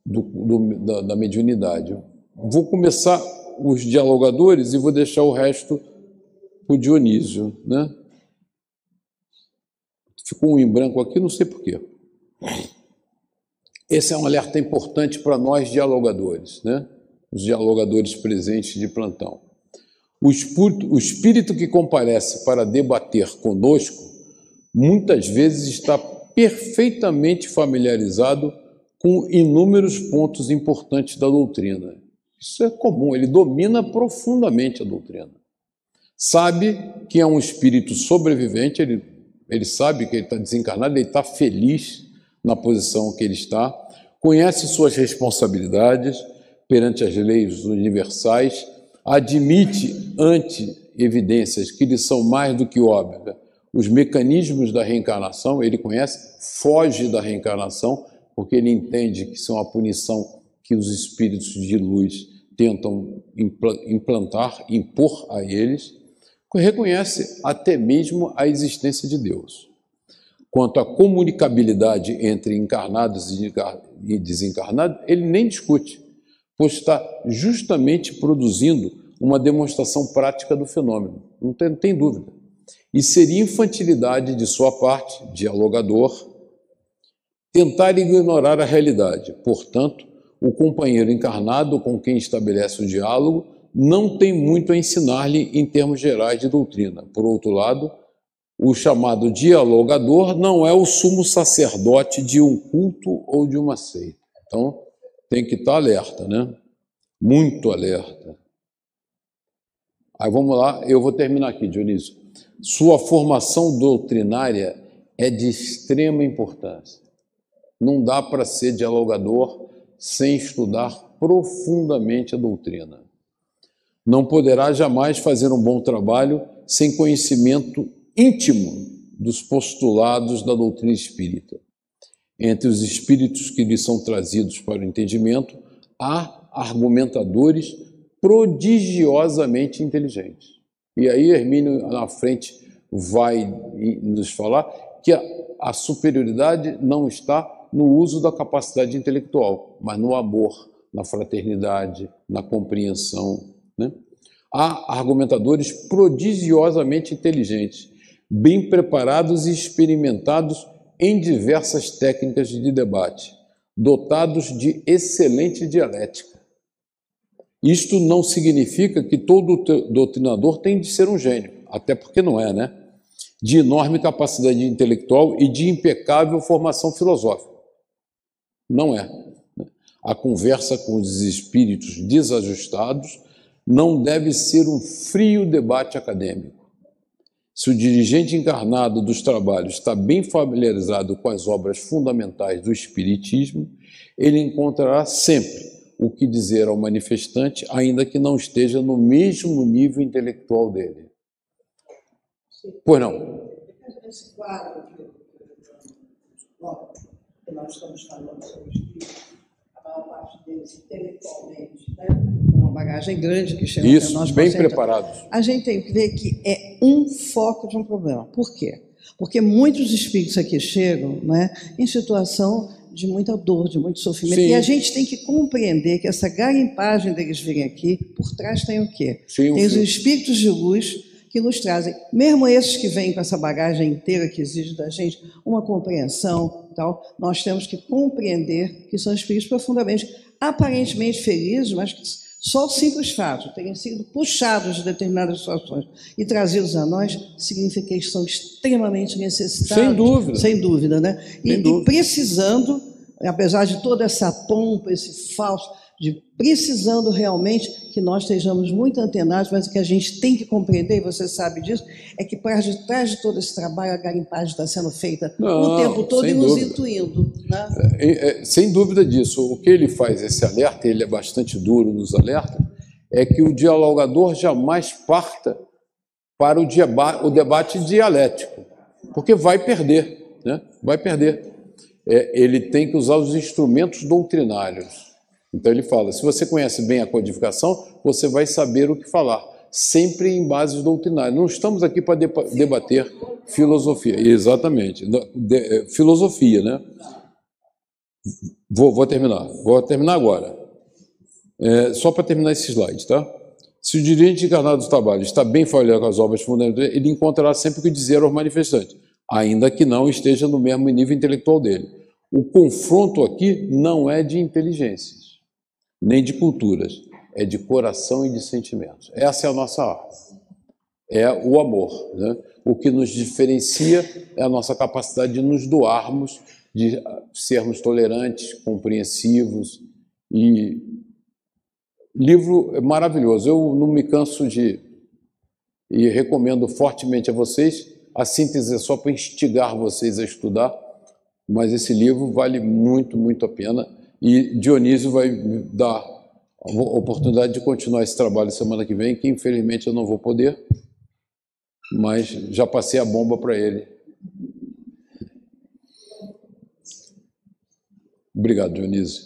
do, do, da, da mediunidade. Vou começar os dialogadores e vou deixar o resto para o Dionísio. Né? Ficou um em branco aqui, não sei porquê. Esse é um alerta importante para nós dialogadores, né? os dialogadores presentes de plantão. O espírito, o espírito que comparece para debater conosco muitas vezes está perfeitamente familiarizado com inúmeros pontos importantes da doutrina. Isso é comum, ele domina profundamente a doutrina. Sabe que é um espírito sobrevivente, ele, ele sabe que ele está desencarnado, ele está feliz na posição que ele está, conhece suas responsabilidades perante as leis universais admite ante evidências que lhe são mais do que óbvias os mecanismos da reencarnação, ele conhece, foge da reencarnação, porque ele entende que são a punição que os espíritos de luz tentam implantar, impor a eles, reconhece até mesmo a existência de Deus. Quanto à comunicabilidade entre encarnados e desencarnados, ele nem discute pois está justamente produzindo uma demonstração prática do fenômeno, não tem, tem dúvida. E seria infantilidade de sua parte, dialogador, tentar ignorar a realidade. Portanto, o companheiro encarnado com quem estabelece o diálogo não tem muito a ensinar-lhe em termos gerais de doutrina. Por outro lado, o chamado dialogador não é o sumo sacerdote de um culto ou de uma seita. Então, tem que estar alerta, né? Muito alerta. Aí vamos lá, eu vou terminar aqui, Dionísio. Sua formação doutrinária é de extrema importância. Não dá para ser dialogador sem estudar profundamente a doutrina. Não poderá jamais fazer um bom trabalho sem conhecimento íntimo dos postulados da doutrina espírita. Entre os espíritos que lhe são trazidos para o entendimento, há argumentadores prodigiosamente inteligentes. E aí Hermínio na frente vai nos falar que a, a superioridade não está no uso da capacidade intelectual, mas no amor, na fraternidade, na compreensão. Né? Há argumentadores prodigiosamente inteligentes, bem preparados e experimentados em diversas técnicas de debate, dotados de excelente dialética. Isto não significa que todo doutrinador tem de ser um gênio, até porque não é, né? De enorme capacidade intelectual e de impecável formação filosófica. Não é. A conversa com os espíritos desajustados não deve ser um frio debate acadêmico. Se o dirigente encarnado dos trabalhos está bem familiarizado com as obras fundamentais do Espiritismo, ele encontrará sempre o que dizer ao manifestante, ainda que não esteja no mesmo nível intelectual dele. Pois não. Esse quadro que nós estamos falando sobre espírito, a maior parte deles intelectualmente, né? uma bagagem grande que chega Isso, nós. bem preparados. A gente tem que ver que é um foco de um problema. Por quê? Porque muitos espíritos aqui chegam né, em situação de muita dor, de muito sofrimento. Sim. E a gente tem que compreender que essa garimpagem deles virem aqui, por trás tem o quê? Sim, tem os espíritos de luz que nos trazem, mesmo esses que vêm com essa bagagem inteira que exige da gente uma compreensão, tal, nós temos que compreender que são espíritos profundamente, aparentemente felizes, mas que só o simples fato de terem sido puxados de determinadas situações e trazidos a nós significa que eles são extremamente necessitados. Sem dúvida. Sem dúvida, né? E, Sem dúvida. e precisando, apesar de toda essa pompa, esse falso, de precisando realmente que nós estejamos muito antenados, mas o que a gente tem que compreender, e você sabe disso, é que por detrás de todo esse trabalho, a garimpagem está sendo feita Não, o tempo todo e nos dúvida. intuindo. Né? É, é, sem dúvida disso. O que ele faz, esse alerta, ele é bastante duro nos alerta, é que o dialogador jamais parta para o, deba o debate dialético, porque vai perder, né? vai perder. É, ele tem que usar os instrumentos doutrinários então ele fala: se você conhece bem a codificação, você vai saber o que falar, sempre em bases doutrinárias. Não estamos aqui para debater filosofia, exatamente, é, filosofia, né? Vou, vou terminar, vou terminar agora. É, só para terminar esse slide, tá? Se o dirigente encarnado do trabalho está bem familiar com as obras fundamentais, ele encontrará sempre o que dizer aos manifestantes, ainda que não esteja no mesmo nível intelectual dele. O confronto aqui não é de inteligência nem de culturas, é de coração e de sentimentos. Essa é a nossa arte. É o amor. Né? O que nos diferencia é a nossa capacidade de nos doarmos, de sermos tolerantes, compreensivos e livro maravilhoso. Eu não me canso de e recomendo fortemente a vocês. A síntese é só para instigar vocês a estudar, mas esse livro vale muito, muito a pena e Dionísio vai me dar a oportunidade de continuar esse trabalho semana que vem, que infelizmente eu não vou poder, mas já passei a bomba para ele. Obrigado, Dionísio.